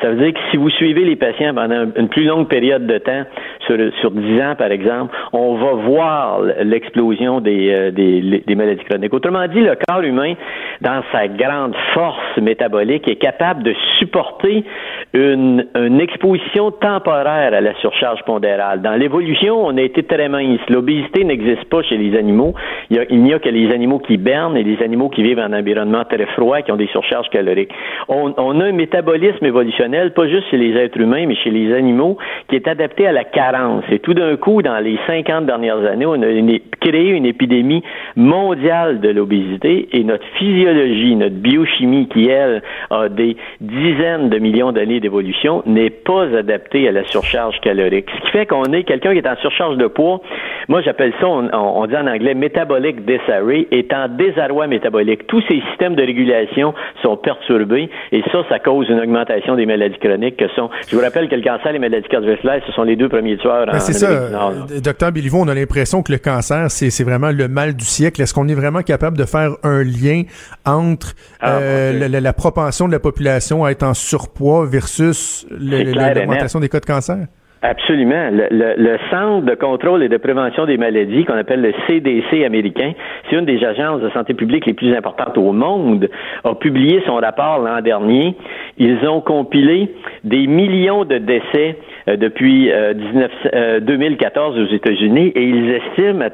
E: Ça veut dire que si vous suivez les patients pendant une plus longue période de temps, sur, sur 10 ans, par exemple, on va voir l'explosion des, euh, des, maladies chroniques. Autrement dit, le corps humain, dans sa grande force métabolique, est capable de supporter une, une exposition temporaire à la surcharge pondérale. Dans l'évolution, on a été très mince. L'obésité n'existe pas chez les animaux. Il n'y a, que les animaux qui bernent et les animaux qui vivent en environnement très froid qui ont des surcharges caloriques. On, on a un métabolisme évolutionnel, pas juste chez les êtres humains, mais chez les animaux, qui est adapté à la carence. Et tout d'un coup, dans les 50 dernières années, on a créé une épidémie mondiale de l'obésité et notre physiologie, notre biochimie, qui, elle, a des dizaines de millions d'années d'évolution, n'est pas adaptée à la surcharge calorique. Ce qui fait qu'on est quelqu'un qui est en surcharge de poids. Moi, j'appelle ça, on, dit en anglais, metabolic disarray, est en désarroi métabolique. Tous ces systèmes de régulation sont perturbés et ça, ça cause une augmentation des maladies chroniques que sont, je vous rappelle que le cancer et les maladies cardiovasculaires, ce sont les deux premiers tueurs
A: ben, C'est ça. Euh, docteur Béliveau, on a l'impression que le cancer, c'est vraiment le mal du siècle. Est-ce qu'on est vraiment capable de faire un lien entre ah, euh, la, propension de la population à être en surpoids versus l'augmentation des cas de cancer?
E: Absolument. Le, le, Centre de contrôle et de prévention des maladies, qu'on appelle le CDC américain, c'est une des agences de santé publique les plus importantes au monde, a publié son rapport l'an dernier. Ils ont compilé des millions de décès euh, depuis 19, euh, 2014 euh, aux États-Unis et ils estiment,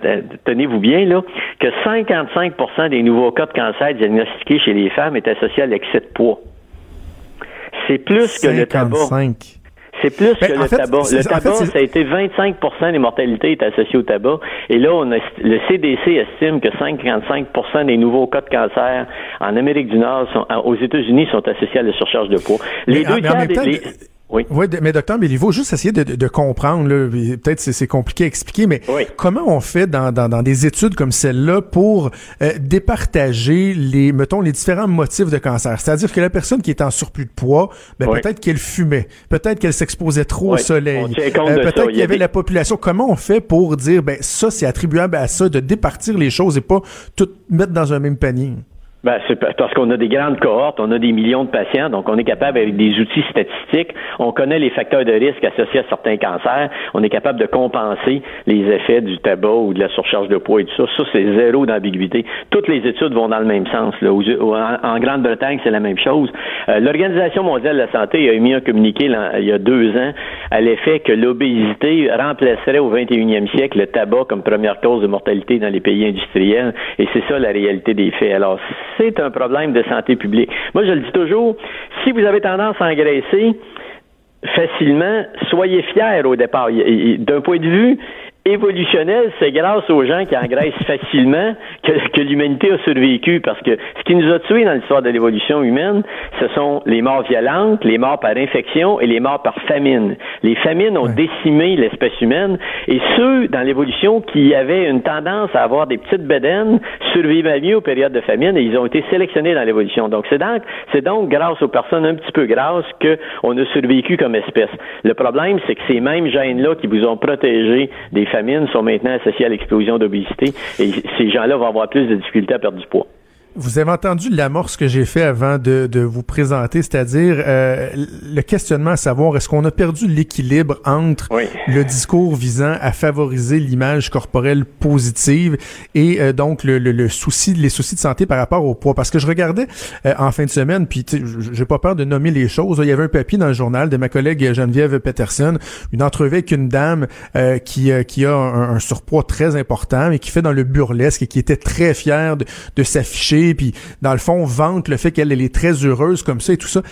E: tenez-vous bien là, que 55% des nouveaux cas de cancer diagnostiqués chez les femmes est associé à l'excès de poids. C'est plus que le tabac. C'est plus ben, que le tabac. Le tabac, ça a été 25% des mortalités est associées au tabac. Et là, on a, le CDC estime que 55% des nouveaux cas de cancer en Amérique du Nord, sont, aux États-Unis, sont associés à la surcharge de poids.
A: Les deux tiers des, oui. oui, mais docteur, mais il faut juste essayer de, de comprendre. Peut-être c'est compliqué à expliquer, mais comment on fait dans, dans, dans des études comme celle-là pour euh, départager les, mettons, les différents motifs de cancer? C'est-à-dire que la personne qui est en surplus de poids, ben, peut-être qu'elle fumait, peut-être qu'elle s'exposait trop au soleil, euh, peut-être qu'il y avait la population. Comment on fait pour dire, ben ça c'est attribuable à ça, de départir les choses et pas tout mettre dans un même panier?
E: Ben, c'est parce qu'on a des grandes cohortes, on a des millions de patients, donc on est capable avec des outils statistiques, on connaît les facteurs de risque associés à certains cancers, on est capable de compenser les effets du tabac ou de la surcharge de poids et tout ça. Ça, c'est zéro d'ambiguïté. Toutes les études vont dans le même sens. Là. En, Grande-Bretagne, c'est la même chose. Euh, L'Organisation mondiale de la santé a émis un communiqué il y a deux ans à l'effet que l'obésité remplacerait au 21e siècle le tabac comme première cause de mortalité dans les pays industriels, et c'est ça la réalité des faits. C'est un problème de santé publique. Moi, je le dis toujours, si vous avez tendance à engraisser facilement, soyez fiers au départ. D'un point de vue évolutionnel, c'est grâce aux gens qui engraissent facilement que, que l'humanité a survécu. Parce que ce qui nous a tués dans l'histoire de l'évolution humaine, ce sont les morts violentes, les morts par infection et les morts par famine. Les famines ont décimé l'espèce humaine et ceux dans l'évolution qui avaient une tendance à avoir des petites bédaines survivaient mieux aux périodes de famine et ils ont été sélectionnés dans l'évolution. Donc c'est donc, c'est donc grâce aux personnes un petit peu grasses qu'on a survécu comme espèce. Le problème, c'est que ces mêmes gènes-là qui vous ont protégé des famines sont maintenant associées à l'explosion d'obésité et ces gens-là vont avoir plus de difficultés à perdre du poids.
A: Vous avez entendu l'amorce que j'ai fait avant de, de vous présenter, c'est-à-dire euh, le questionnement à savoir est-ce qu'on a perdu l'équilibre entre le discours visant à favoriser l'image corporelle positive et euh, donc le, le, souci, les soucis de santé par rapport au poids? Parce que je regardais euh, en fin de semaine, puis j'ai pas peur de nommer les choses. Il y avait un papier dans le journal de ma collègue Geneviève Peterson, une entrevue avec une dame qui, qui a un, surpoids très important et qui fait dans le burlesque et qui était très fière de, de s'afficher puis dans le fond, vante le fait qu'elle est très heureuse comme ça et tout ça.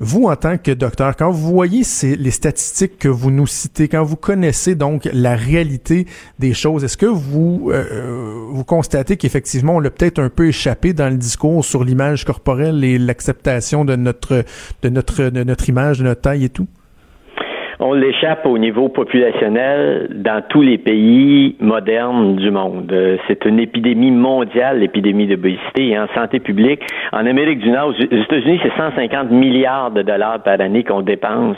A: Vous, en tant que docteur, quand vous voyez ces, les statistiques que vous nous citez, quand vous connaissez donc la réalité des choses, est-ce que vous euh, vous constatez qu'effectivement on l'a peut-être un peu échappé dans le discours sur l'image corporelle et l'acceptation de notre image, de notre taille et tout?
E: On l'échappe au niveau populationnel dans tous les pays modernes du monde. Euh, c'est une épidémie mondiale, l'épidémie d'obésité. Et en santé publique, en Amérique du Nord, aux États-Unis, c'est 150 milliards de dollars par année qu'on dépense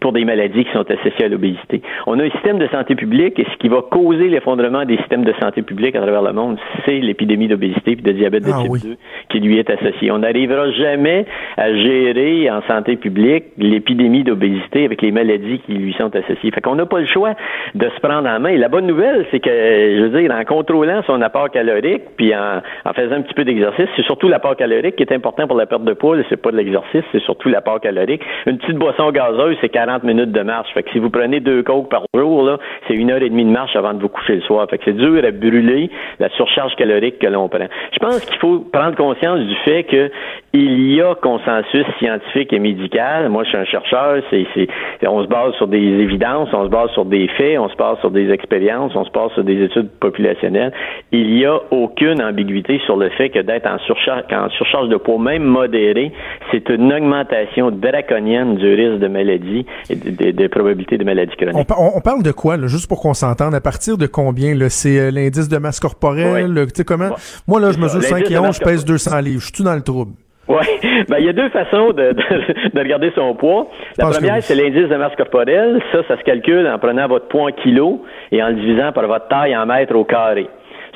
E: pour des maladies qui sont associées à l'obésité. On a un système de santé publique et ce qui va causer l'effondrement des systèmes de santé publique à travers le monde, c'est l'épidémie d'obésité et de diabète de
A: Ah
E: type
A: oui.
E: 2 qui lui est associée. On n'arrivera jamais à gérer en santé publique l'épidémie d'obésité avec les maladies qui lui sont associées. Fait qu'on n'a pas le choix de se prendre en main. La bonne nouvelle, c'est que, je veux dire, en contrôlant son apport calorique, puis en, faisant un petit peu d'exercice, c'est surtout l'apport calorique qui est important pour la perte de poids. C'est pas de l'exercice, c'est surtout l'apport calorique. Une petite boisson gazeuse, c'est 40 minutes de marche. Fait que si vous prenez deux coques par jour, là, c'est une heure et demie de marche avant de vous coucher le soir. Fait que c'est dur à brûler la surcharge calorique que l'on prend. Je pense qu'il faut prendre conscience du fait que il y a consensus scientifique et médical. Moi, je suis un chercheur. C'est, c'est, on se base sur des évidences, on se base sur des faits, on se base sur des expériences, on se base sur des études populationnelles. Il n'y a aucune ambiguïté sur le fait que d'être en surcharge, en surcharge de poids, même modérée, c'est une augmentation draconienne du risque de maladie et des de, probabilités de maladie chronique.
A: On, on- on parle de quoi, là, juste pour qu'on s'entende? À partir de combien? là? C'est euh, l'indice de masse corporelle?
E: Oui.
A: sais comment? Moi, là, je mesure
E: ça,
A: 5
E: l'indice
A: et
E: de
A: 11,
E: masse
A: je pèse 200 livres. Je suis dans le trouble.
E: Oui, ben, il y a deux façons de, de, de regarder son poids. La première, c'est l'indice de masse corporelle. Ça, ça se calcule en prenant votre poids en kilos et en le divisant par votre taille en mètres au carré.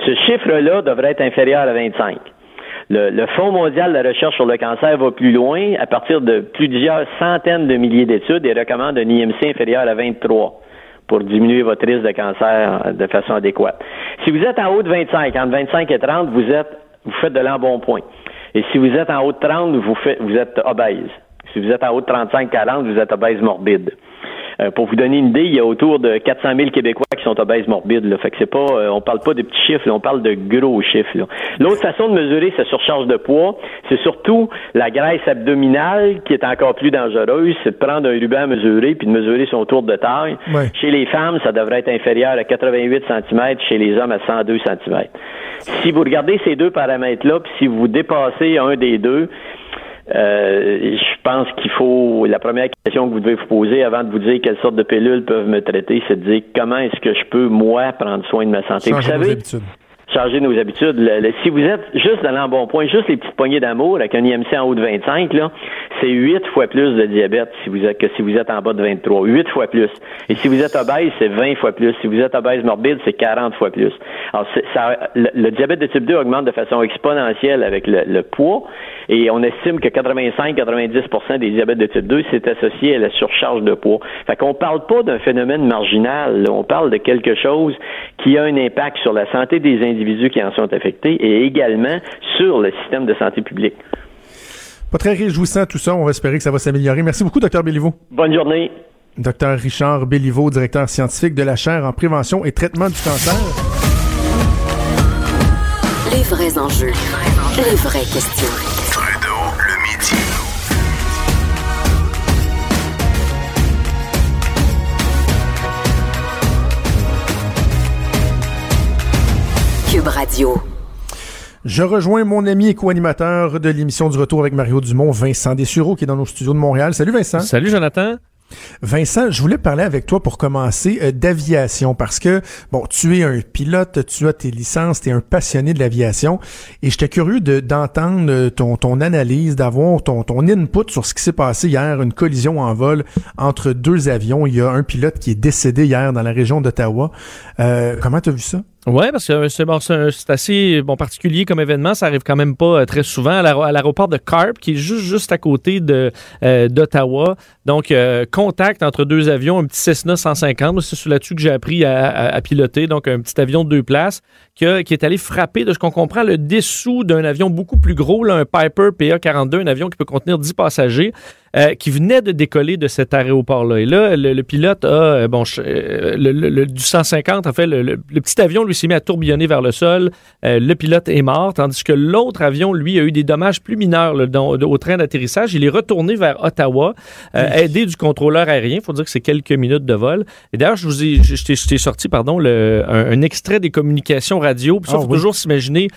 E: Ce chiffre-là devrait être inférieur à 25. Le, le Fonds mondial de la recherche sur le cancer va plus loin. À partir de plusieurs centaines de milliers d'études et recommande un IMC inférieur à 23 pour diminuer votre risque de cancer de façon adéquate. Si vous êtes en haut de 25, entre 25 et 30, vous êtes, vous faites de l'embonpoint. Et si vous êtes en haut de 30, vous, faites, vous êtes obèse. Si vous êtes en haut de 35-40, vous êtes obèse morbide. Euh, pour vous donner une idée, il y a autour de 400 000 Québécois qui sont obèses morbides. Là. Fait que c'est pas, euh, on parle pas de petits chiffres, là, on parle de gros chiffres. là. L'autre façon de mesurer sa surcharge de poids, c'est surtout la graisse abdominale qui est encore plus dangereuse. C'est de prendre un ruban à mesurer puis de mesurer son tour de taille. Chez les femmes, ça devrait être inférieur à 88 cm, chez les hommes à 102 cm. Si vous regardez ces deux paramètres-là, puis si vous dépassez un des deux, je pense qu'il faut la première question que vous devez vous poser avant de vous dire quelle sorte de pilules peuvent me traiter, c'est de dire comment est-ce que je peux moi prendre soin de ma santé.
A: Changer
E: vous savez,
A: habitudes.
E: changer nos habitudes. Le- le- si vous êtes juste dans l'embonpoint, juste les petites poignées d'amour avec un IMC en haut de 25, là, c'est huit fois plus de diabète si vous êtes, que si vous êtes en bas de 23. Huit fois plus. Et si vous êtes obèse, c'est 20 fois plus. Si vous êtes obèse morbide, c'est 40 fois plus. Alors, ça, le, le diabète de type 2 augmente de façon exponentielle avec le, le poids et on estime que 85-90% des diabètes de type 2, c'est associé à la surcharge de poids. Fait qu'on parle pas d'un phénomène marginal, là. on parle de quelque chose qui a un impact sur la santé des individus qui en sont affectés et également sur le système de santé publique.
A: Pas très réjouissant tout ça. On va espérer que ça va s'améliorer. Merci beaucoup, Dr Béliveau.
E: Bonne journée.
A: Dr Richard Béliveau, directeur scientifique de la chaire en prévention et traitement du cancer.
C: Les vrais enjeux. Les vraies questions.
B: Trudeau, le midi.
C: Cube Radio.
A: Je rejoins mon ami et co-animateur de l'émission du Retour avec Mario Dumont, Vincent Dessureau, qui est dans nos studios de Montréal. Salut Vincent.
F: Salut Jonathan.
A: Vincent, je voulais parler avec toi pour commencer euh, d'aviation parce que, bon, tu es un pilote, tu as tes licences, tu es un passionné de l'aviation et j'étais curieux de- d'entendre euh, ton, ton analyse, d'avoir ton, ton input sur ce qui s'est passé hier, une collision en vol entre deux avions. Il y a un pilote qui est décédé hier dans la région d'Ottawa. Euh, comment tu as vu ça?
F: Ouais, parce que c'est bon, assez bon particulier comme événement. Ça arrive quand même pas euh, très souvent à l'aéro- à l'aéroport de Carp, qui est juste juste à côté de euh, d'Ottawa. Donc euh, contact entre deux avions, un petit Cessna 150. C'est là-dessus que j'ai appris à, à- à piloter. Donc un petit avion de deux places qui, qui est allé frapper, de ce qu'on comprend, le dessous d'un avion beaucoup plus gros, là, un Piper PA-42, un avion qui peut contenir 10 passagers. Euh, qui venait de décoller de cet aéroport-là. Et là, le, le pilote a, euh, bon, euh, le, le- le- du 150, en fait, le, le- le petit avion lui s'est mis à tourbillonner vers le sol. Euh, le pilote est mort, tandis que l'autre avion, lui, a eu des dommages plus mineurs là, dans- au train d'atterrissage. Il est retourné vers Ottawa, euh, aidé du contrôleur aérien. Il faut dire que c'est quelques minutes de vol. Et d'ailleurs, je vous ai, je, je t'ai- je t'ai sorti, pardon, le, un, un extrait des communications radio. Puis ça,
A: Ah
F: faut
A: oui.
F: toujours s'imaginer.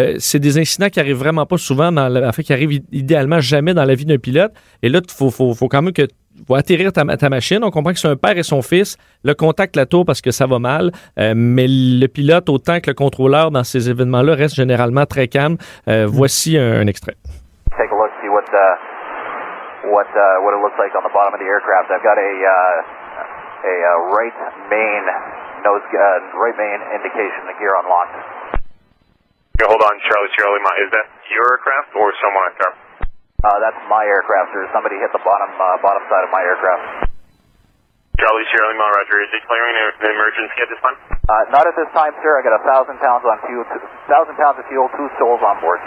F: Euh, c'est des incidents qui arrivent vraiment pas souvent, en fait, qui arrivent idéalement jamais dans la vie d'un pilote. Et là, il faut, quand même que faut atterrir ta, ma- ta machine. On comprend que c'est un père et son fils. Le contact la tour parce que ça va mal. Euh, mais le pilote, autant que le contrôleur dans ces événements-là, reste généralement très calme. Euh, Voici un, extrait.
G: take a look, see what uh, what uh, what it looks like on the bottom of the aircraft. I've got a uh, a right main nose right main indication, the gear unlocked.
H: Hold on, Charlie Sierra Lima. Is that your aircraft or someone at there?
G: Uh, that's my aircraft, sir. Somebody hit the bottom uh, bottom side of my aircraft.
H: Charlie Sierra Lima, Roger. Is declaring an an emergency at this time?
G: Uh, not at this time, sir. I got a thousand pounds on fuel, thousand pounds of fuel, two souls on board.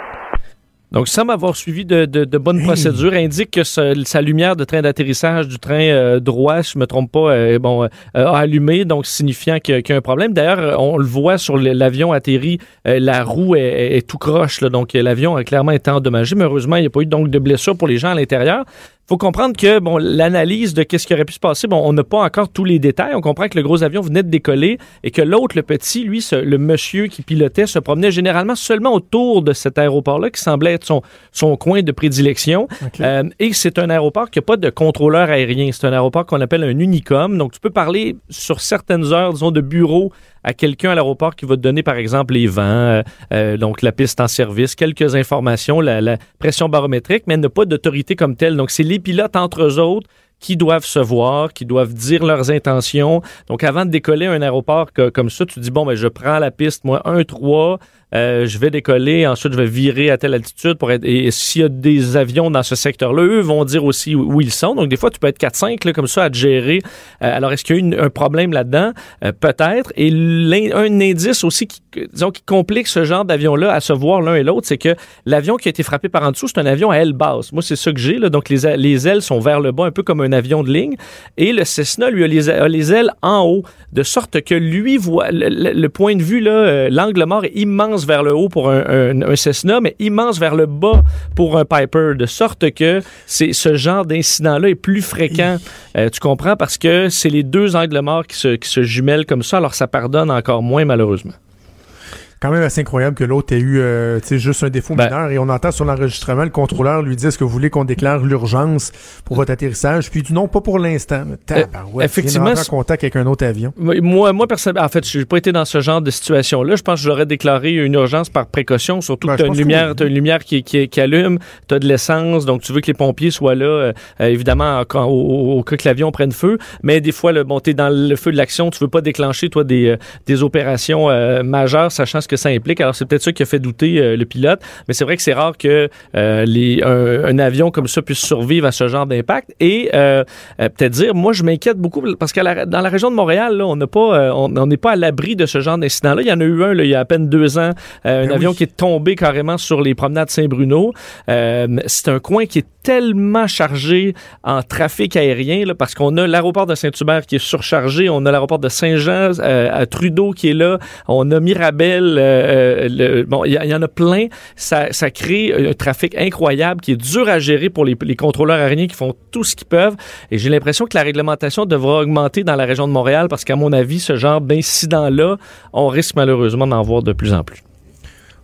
F: Donc, semble avoir suivi de, de, de bonnes
A: Hey.
F: procédures. Indique que ce- sa lumière de train d'atterrissage du train euh, droit, si je me trompe pas, euh, bon, euh, a allumé, donc signifiant qu'il y, a- qu'il y a un problème. D'ailleurs, on le voit sur l'avion atterri, euh, la roue est, est- est tout croche, là, donc l'avion a clairement été endommagé. Mais heureusement, il n'y a pas eu donc de blessures pour les gens à l'intérieur. Faut comprendre que bon, l'analyse de qu'est-ce qui aurait pu se passer, bon, on n'a pas encore tous les détails. On comprend que le gros avion venait de décoller et que l'autre, le petit, lui, ce- le monsieur qui pilotait, se promenait généralement seulement autour de cet aéroport-là, qui semblait être son, son coin de prédilection. Euh, et c'est un aéroport qui n'a pas de contrôleur aérien. C'est un aéroport qu'on appelle un unicom. Donc, tu peux parler sur certaines heures, disons, de bureau à quelqu'un à l'aéroport qui va te donner, par exemple, les vents, euh, euh, donc la piste en service, quelques informations, la, la pression barométrique, mais elle n'a pas d'autorité comme telle. Donc, c'est les pilotes entre eux autres qui doivent se voir, qui doivent dire leurs intentions. Donc, avant de décoller un aéroport comme ça, tu dis, bon, ben, je prends la piste, moi, 1-3, euh, je vais décoller, ensuite je vais virer à telle altitude pour être. Et s'il y a des avions dans ce secteur-là, eux vont dire aussi où, ils sont. Donc des fois, tu peux être 4-5 là, comme ça à te gérer. Euh, alors est-ce qu'il y a une- un problème là-dedans? Euh, Peut-être. Et un indice aussi qui, disons, qui complique ce genre d'avion-là à se voir l'un et l'autre, c'est que l'avion qui a été frappé par en dessous, c'est un avion à aile basse. Moi, c'est ça que j'ai. Donc les, les ailes sont vers le bas, un peu comme un avion de ligne. Et le Cessna, lui, a les, ailes en haut, de sorte que lui voit le, le- point de vue euh, l'angle mort est immense vers le haut pour un, un- un Cessna, mais immense vers le bas pour un Piper, de sorte que c'est ce genre d'incident-là est plus fréquent. Euh, tu comprends? Parce que c'est les deux angles morts qui se, qui se jumellent comme ça, alors ça pardonne encore moins malheureusement.
A: Quand même assez incroyable que l'autre ait eu euh, juste un défaut
F: Ben-
A: mineur. Et on entend sur l'enregistrement le contrôleur lui dit est-ce que vous voulez qu'on déclare l'urgence pour votre atterrissage? Puis dit non pas pour l'instant. Tabarouette,
F: effectivement,
A: en contact avec un autre avion.
F: Moi, moi personnellement, en fait, je n'ai pas été dans ce genre de situation-là. Je pense que je l'aurais déclaré une urgence par précaution, surtout
A: Ben,
F: que tu as une lumière, t'as une lumière qui, qui, qui allume, tu as de l'essence, donc tu veux que les pompiers soient là, euh, euh, évidemment, quand- au, au cas que l'avion prenne feu. Mais des fois, le, bon, tu es dans le feu de l'action, tu veux pas déclencher, toi, des, euh, des opérations euh, majeures, sachant ce que ça implique. Alors, c'est peut-être ça qui a fait douter euh, le pilote. Mais c'est vrai que c'est rare que euh, les, un, un avion comme ça puisse survivre à ce genre d'impact. Et euh, peut-être dire, moi, je m'inquiète beaucoup parce que la- dans la région de Montréal, là, on n'a pas, on n'est pas à l'abri de ce genre d'incident-là. Il y en a eu un là, il y a à peine deux ans, un
A: Ben
F: avion
A: oui.
F: qui est tombé carrément sur les promenades Saint-Bruno. C'est un coin qui est tellement chargé en trafic aérien là, parce qu'on a l'aéroport de Saint-Hubert qui est surchargé, on a l'aéroport de Saint-Jean euh, à Trudeau qui est là, on a Mirabel, euh, euh, bon, il y, a- il y en a plein. Ça, ça crée un trafic incroyable qui est dur à gérer pour les, les contrôleurs aériens qui font tout ce qu'ils peuvent. Et j'ai l'impression que la réglementation devra augmenter dans la région de Montréal parce qu'à mon avis, ce genre d'incident-là, on risque malheureusement d'en voir de plus en plus.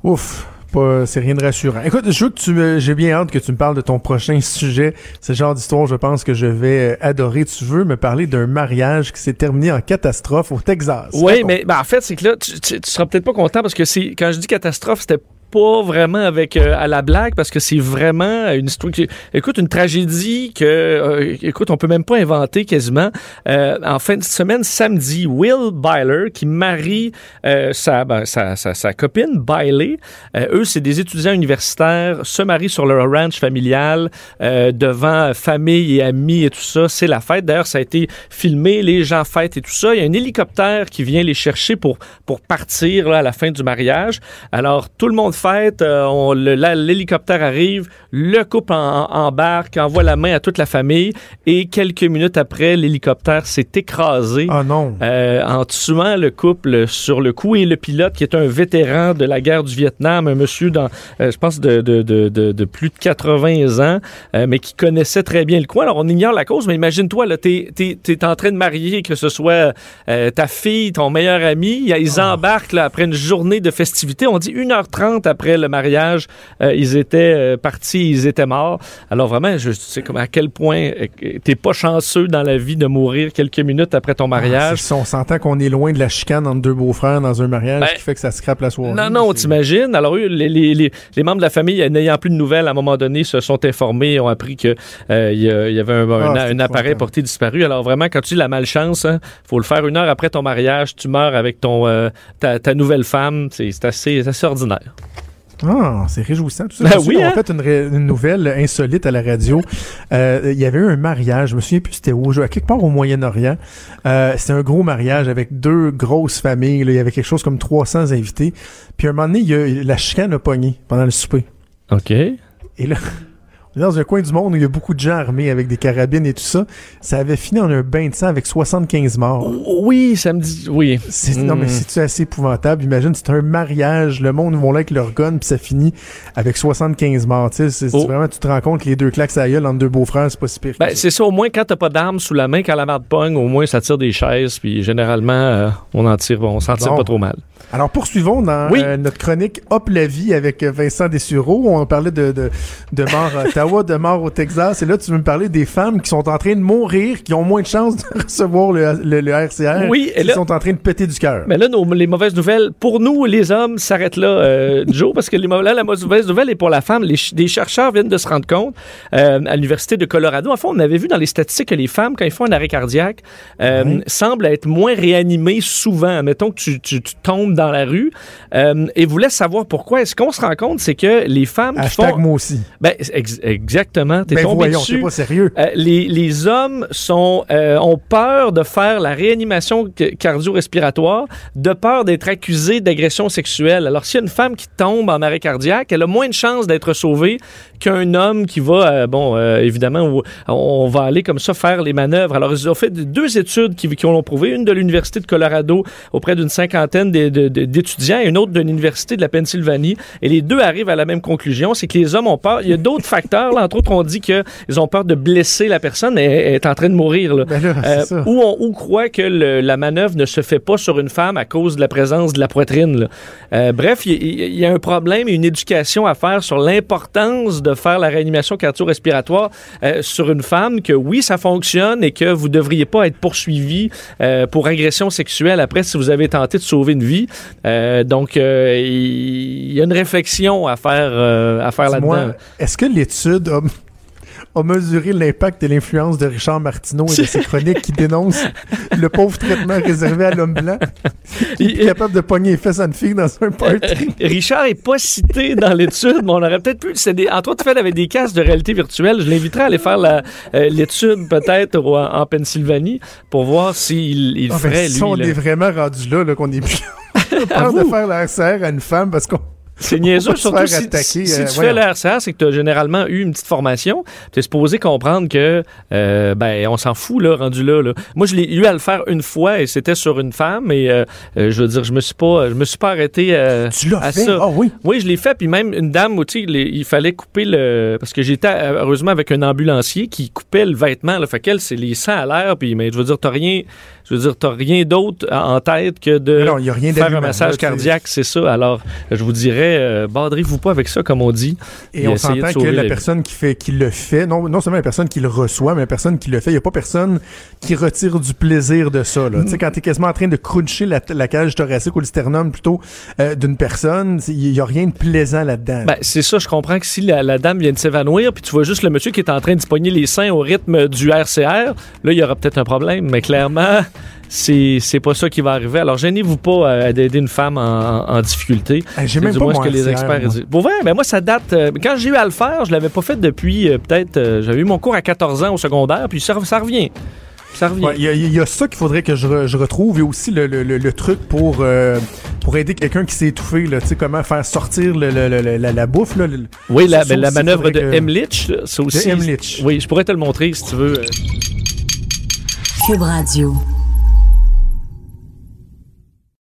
A: ouf pas, c'est rien de rassurant. Écoute, je veux que tu me, j'ai bien hâte que tu me parles de ton prochain sujet. C'est le genre d'histoire, je pense que je vais euh, adorer. Tu veux me parler d'un mariage qui s'est terminé en catastrophe au Texas.
F: Oui, mais ben, en fait, c'est que là, tu, tu, tu seras peut-être pas content parce que c'est quand je dis catastrophe, c'était pas vraiment avec euh, à la blague parce que c'est vraiment une qui, écoute une tragédie que euh, écoute on peut même pas inventer quasiment. Euh, en fin de semaine samedi Will Byler qui marie euh, sa, ben, sa, sa, sa copine Bailey eux c'est des étudiants universitaires se marient sur leur ranch familial devant famille et amis et tout ça. C'est la fête. D'ailleurs ça a été filmé les gens fêtent et tout ça. Il y a un hélicoptère qui vient les chercher pour pour partir là, à la fin du mariage. Alors tout le monde fête euh, l'hélicoptère arrive le couple en- embarque envoie la main à toute la famille et quelques minutes après l'hélicoptère s'est écrasé
A: Ah non.
F: euh, en tuant le couple sur le coup et le pilote qui est un vétéran de la guerre du Vietnam, un monsieur dans, euh, je pense, de, de, de, de, de plus de 80 ans, euh, mais qui connaissait très bien le coin. Alors, on ignore la cause, mais imagine-toi, là, t'es, t'es, t'es en train de marier, que ce soit euh, ta fille, ton meilleur ami, ils embarquent là, après une journée de festivités. On dit 1h30 après le mariage, euh, ils étaient euh, partis, ils étaient morts. Alors vraiment, je sais comme à quel point euh, t'es pas chanceux dans la vie de mourir quelques minutes après ton mariage.
A: Ah, ça, on s'entend qu'on est loin de la chicane entre deux beaux-frères dans un mariage
F: Ben,
A: qui fait que ça scrape la soirée.
F: Non, non, t'imagines? Alors, eux, les, les, les, les membres de la famille, n'ayant plus de nouvelles, à un moment donné, se sont informés, ont appris qu'il y, a- il y avait un, un-
A: Ah,
F: un appareil porté disparu. Alors, vraiment, quand tu dis la malchance, hein, faut le faire une heure après ton mariage, tu meurs avec ton euh, ta, ta nouvelle femme. C'est assez, c'est assez ordinaire.
A: Ah, c'est réjouissant tout ça.
F: Ben oui,
A: on
F: hein?
A: a fait une, nouvelle insolite à la radio. Euh, Il y avait eu un mariage, je me souviens plus c'était où, à quelque part au Moyen-Orient. Euh, c'était un gros mariage avec deux grosses familles. là. Il y avait quelque chose comme 300 invités. Puis à un moment donné, il y a- la chicane a pogné pendant le souper.
F: OK.
A: Et là, dans un coin du monde où il y a beaucoup de gens armés avec des carabines et tout ça. Ça avait fini en un bain de sang avec 75 morts.
F: Oui, ça me dit. Oui.
A: Non, mais
F: Mm.
A: c'est assez épouvantable? Imagine, c'est un mariage, le monde vont là avec leur gun, puis ça finit avec 75 morts. Tu sais,
F: Oh.
A: vraiment, tu te rends compte que les deux claques à gueule entre deux beaux-frères, c'est pas si pire.
F: Ben, c'est ça, au moins quand t'as pas d'armes sous la main, quand la marde pogne, au moins ça tire des chaises, puis généralement, euh, on en tire, on s'en tire
A: Bon.
F: pas trop mal.
A: Alors, poursuivons dans
F: Oui.
A: euh, notre chronique Hop la vie avec euh, Vincent Dessureau. On parlait de, de, de mort à Ottawa, de mort au Texas. Et là, tu veux me parler des femmes qui sont en train de mourir, qui ont moins de chances de recevoir le, le, le RCR.
F: Oui, et
A: qui
F: là-
A: sont en train de péter du cœur.
F: Mais là, nos- les mauvaises nouvelles, pour nous, les hommes, s'arrêtent là, euh, Joe, parce que les, là, la mauvaise nouvelle est pour la femme. Les, chercheurs viennent de se rendre compte euh, à l'Université de Colorado. En fait, on avait vu dans les statistiques que les femmes, quand ils font un arrêt cardiaque, euh,
A: Oui.
F: semblent être moins réanimées souvent. Mettons que tu, tu- tu tombes dans la rue euh, et voulaient savoir pourquoi. Est-ce qu'on se rend compte, c'est que les femmes
A: Hashtag
F: font...
A: moi aussi.
F: Ben, ex- exactement. T'es
A: Ben
F: tombé
A: voyons,
F: dessus.
A: pas sérieux.
F: Euh, les, les hommes sont, euh, ont peur de faire la réanimation ca- cardio-respiratoire, de peur d'être accusés d'agression sexuelle. Alors, s'il y a une femme qui tombe en arrêt cardiaque, elle a moins de chances d'être sauvée qu'un homme qui va, euh, bon, euh, évidemment, où on va aller comme ça faire les manœuvres. Alors, ils ont fait deux études qui, qui l'ont prouvé, une de l'Université de Colorado auprès d'une cinquantaine d'étudiants et une autre de l'Université de la Pennsylvanie. Et les deux arrivent à la même conclusion, c'est que les hommes ont peur. Il y a d'autres facteurs, entre autres, on dit qu'ils ont peur de blesser la personne, mais elle est en train de mourir. Là.
A: Ben là,
F: Euh, ou on ou croit que le- la manœuvre ne se fait pas sur une femme à cause de la présence de la poitrine. là? Euh, bref, il y, a un problème et une éducation à faire sur l'importance de faire la réanimation cardio-respiratoire euh, sur une femme, que oui, ça fonctionne et que vous ne devriez pas être poursuivi pour agression sexuelle après si vous avez tenté de sauver une vie. Donc, il y a une réflexion à faire, à faire là-dedans.
A: est-ce que l'étude a, a mesuré l'impact et l'influence de Richard Martineau et de ses chroniques qui dénoncent le pauvre traitement réservé à l'homme blanc qui est
F: Il-
A: capable de pogner les fesses à une fille dans un party?
F: Richard est pas cité dans l'étude, mais on aurait peut-être pu. Des, entre autres fait avec des casques de réalité virtuelle. Je l'inviterais à aller faire euh, l'étude peut-être en, Pennsylvanie pour voir s'il il
A: Ah, ben,
F: ferait
A: si
F: lui.
A: on
F: là.
A: est vraiment rendu là, là qu'on est plus de faire la RCR à une femme parce qu'on
F: C'est niaiseux, surtout si,
A: attaquer,
F: si- si
A: euh,
F: tu
A: voyons.
F: fais le RCR, c'est que tu as généralement eu une petite formation. Tu es supposé comprendre que, euh, ben, on s'en fout, là, rendu là, là. Moi, je l'ai eu à le faire une fois et c'était sur une femme et, euh, euh, je veux dire, je me suis pas, je me suis pas arrêté euh,
A: Tu l'as
F: à
A: fait?
F: ça.
A: Ah oui.
F: Oui, je l'ai fait, puis même une dame, où, tu sais, les- il fallait couper le... Parce que j'étais, euh, heureusement, avec un ambulancier qui coupait le vêtement, là, fait qu'elle, c'est les sangs à l'air, puis, mais je veux dire, t'as rien... Je veux dire, t'as rien d'autre en tête que de
A: non, il y a rien
F: faire un massage
A: là,
F: cardiaque, c'est ça. Alors, je vous dirais, euh, badrez-vous pas avec ça, comme on dit.
A: Et on s'entend que la personne qui fait, qui le fait, non, non seulement la personne qui le reçoit, mais la personne qui le fait, il n'y a pas personne qui retire du plaisir de ça. Là. Tu sais, quand t'es quasiment en train de cruncher la, la cage thoracique ou le sternum plutôt euh, d'une personne, il n'y a rien de plaisant là-dedans.
F: Ben, c'est ça, je comprends que si la, la dame vient de s'évanouir, puis tu vois juste le monsieur qui est en train de se pogner les seins au rythme du RCR, là, il y aura peut-être un problème, mais clairement, c'est c'est pas ça qui va arriver. Alors, gênez-vous pas euh, d'aider une femme en, difficulté.
A: Hey, J'ai
F: C'est
A: même
F: du
A: pas
F: moins ce que les experts disent. Pour vrai, ben moi, ça date. euh, quand j'ai eu à le faire, je l'avais pas fait depuis euh, peut-être. euh, J'avais eu mon cours à 14 ans au secondaire, puis ça, ça revient. Ça revient.
A: Ouais, Il y, a- il y a ça qu'il faudrait que je, re- je retrouve et aussi le, le- le- le truc pour, euh, pour aider quelqu'un qui s'est étouffé, là, tu sais, comment faire sortir le- le- le- la, la bouffe. Là, le-
F: oui, la, ben, la manœuvre de Emlich, ça aussi.
A: Emlich.
F: Oui, je pourrais te le montrer si tu veux.
C: Cube Radio.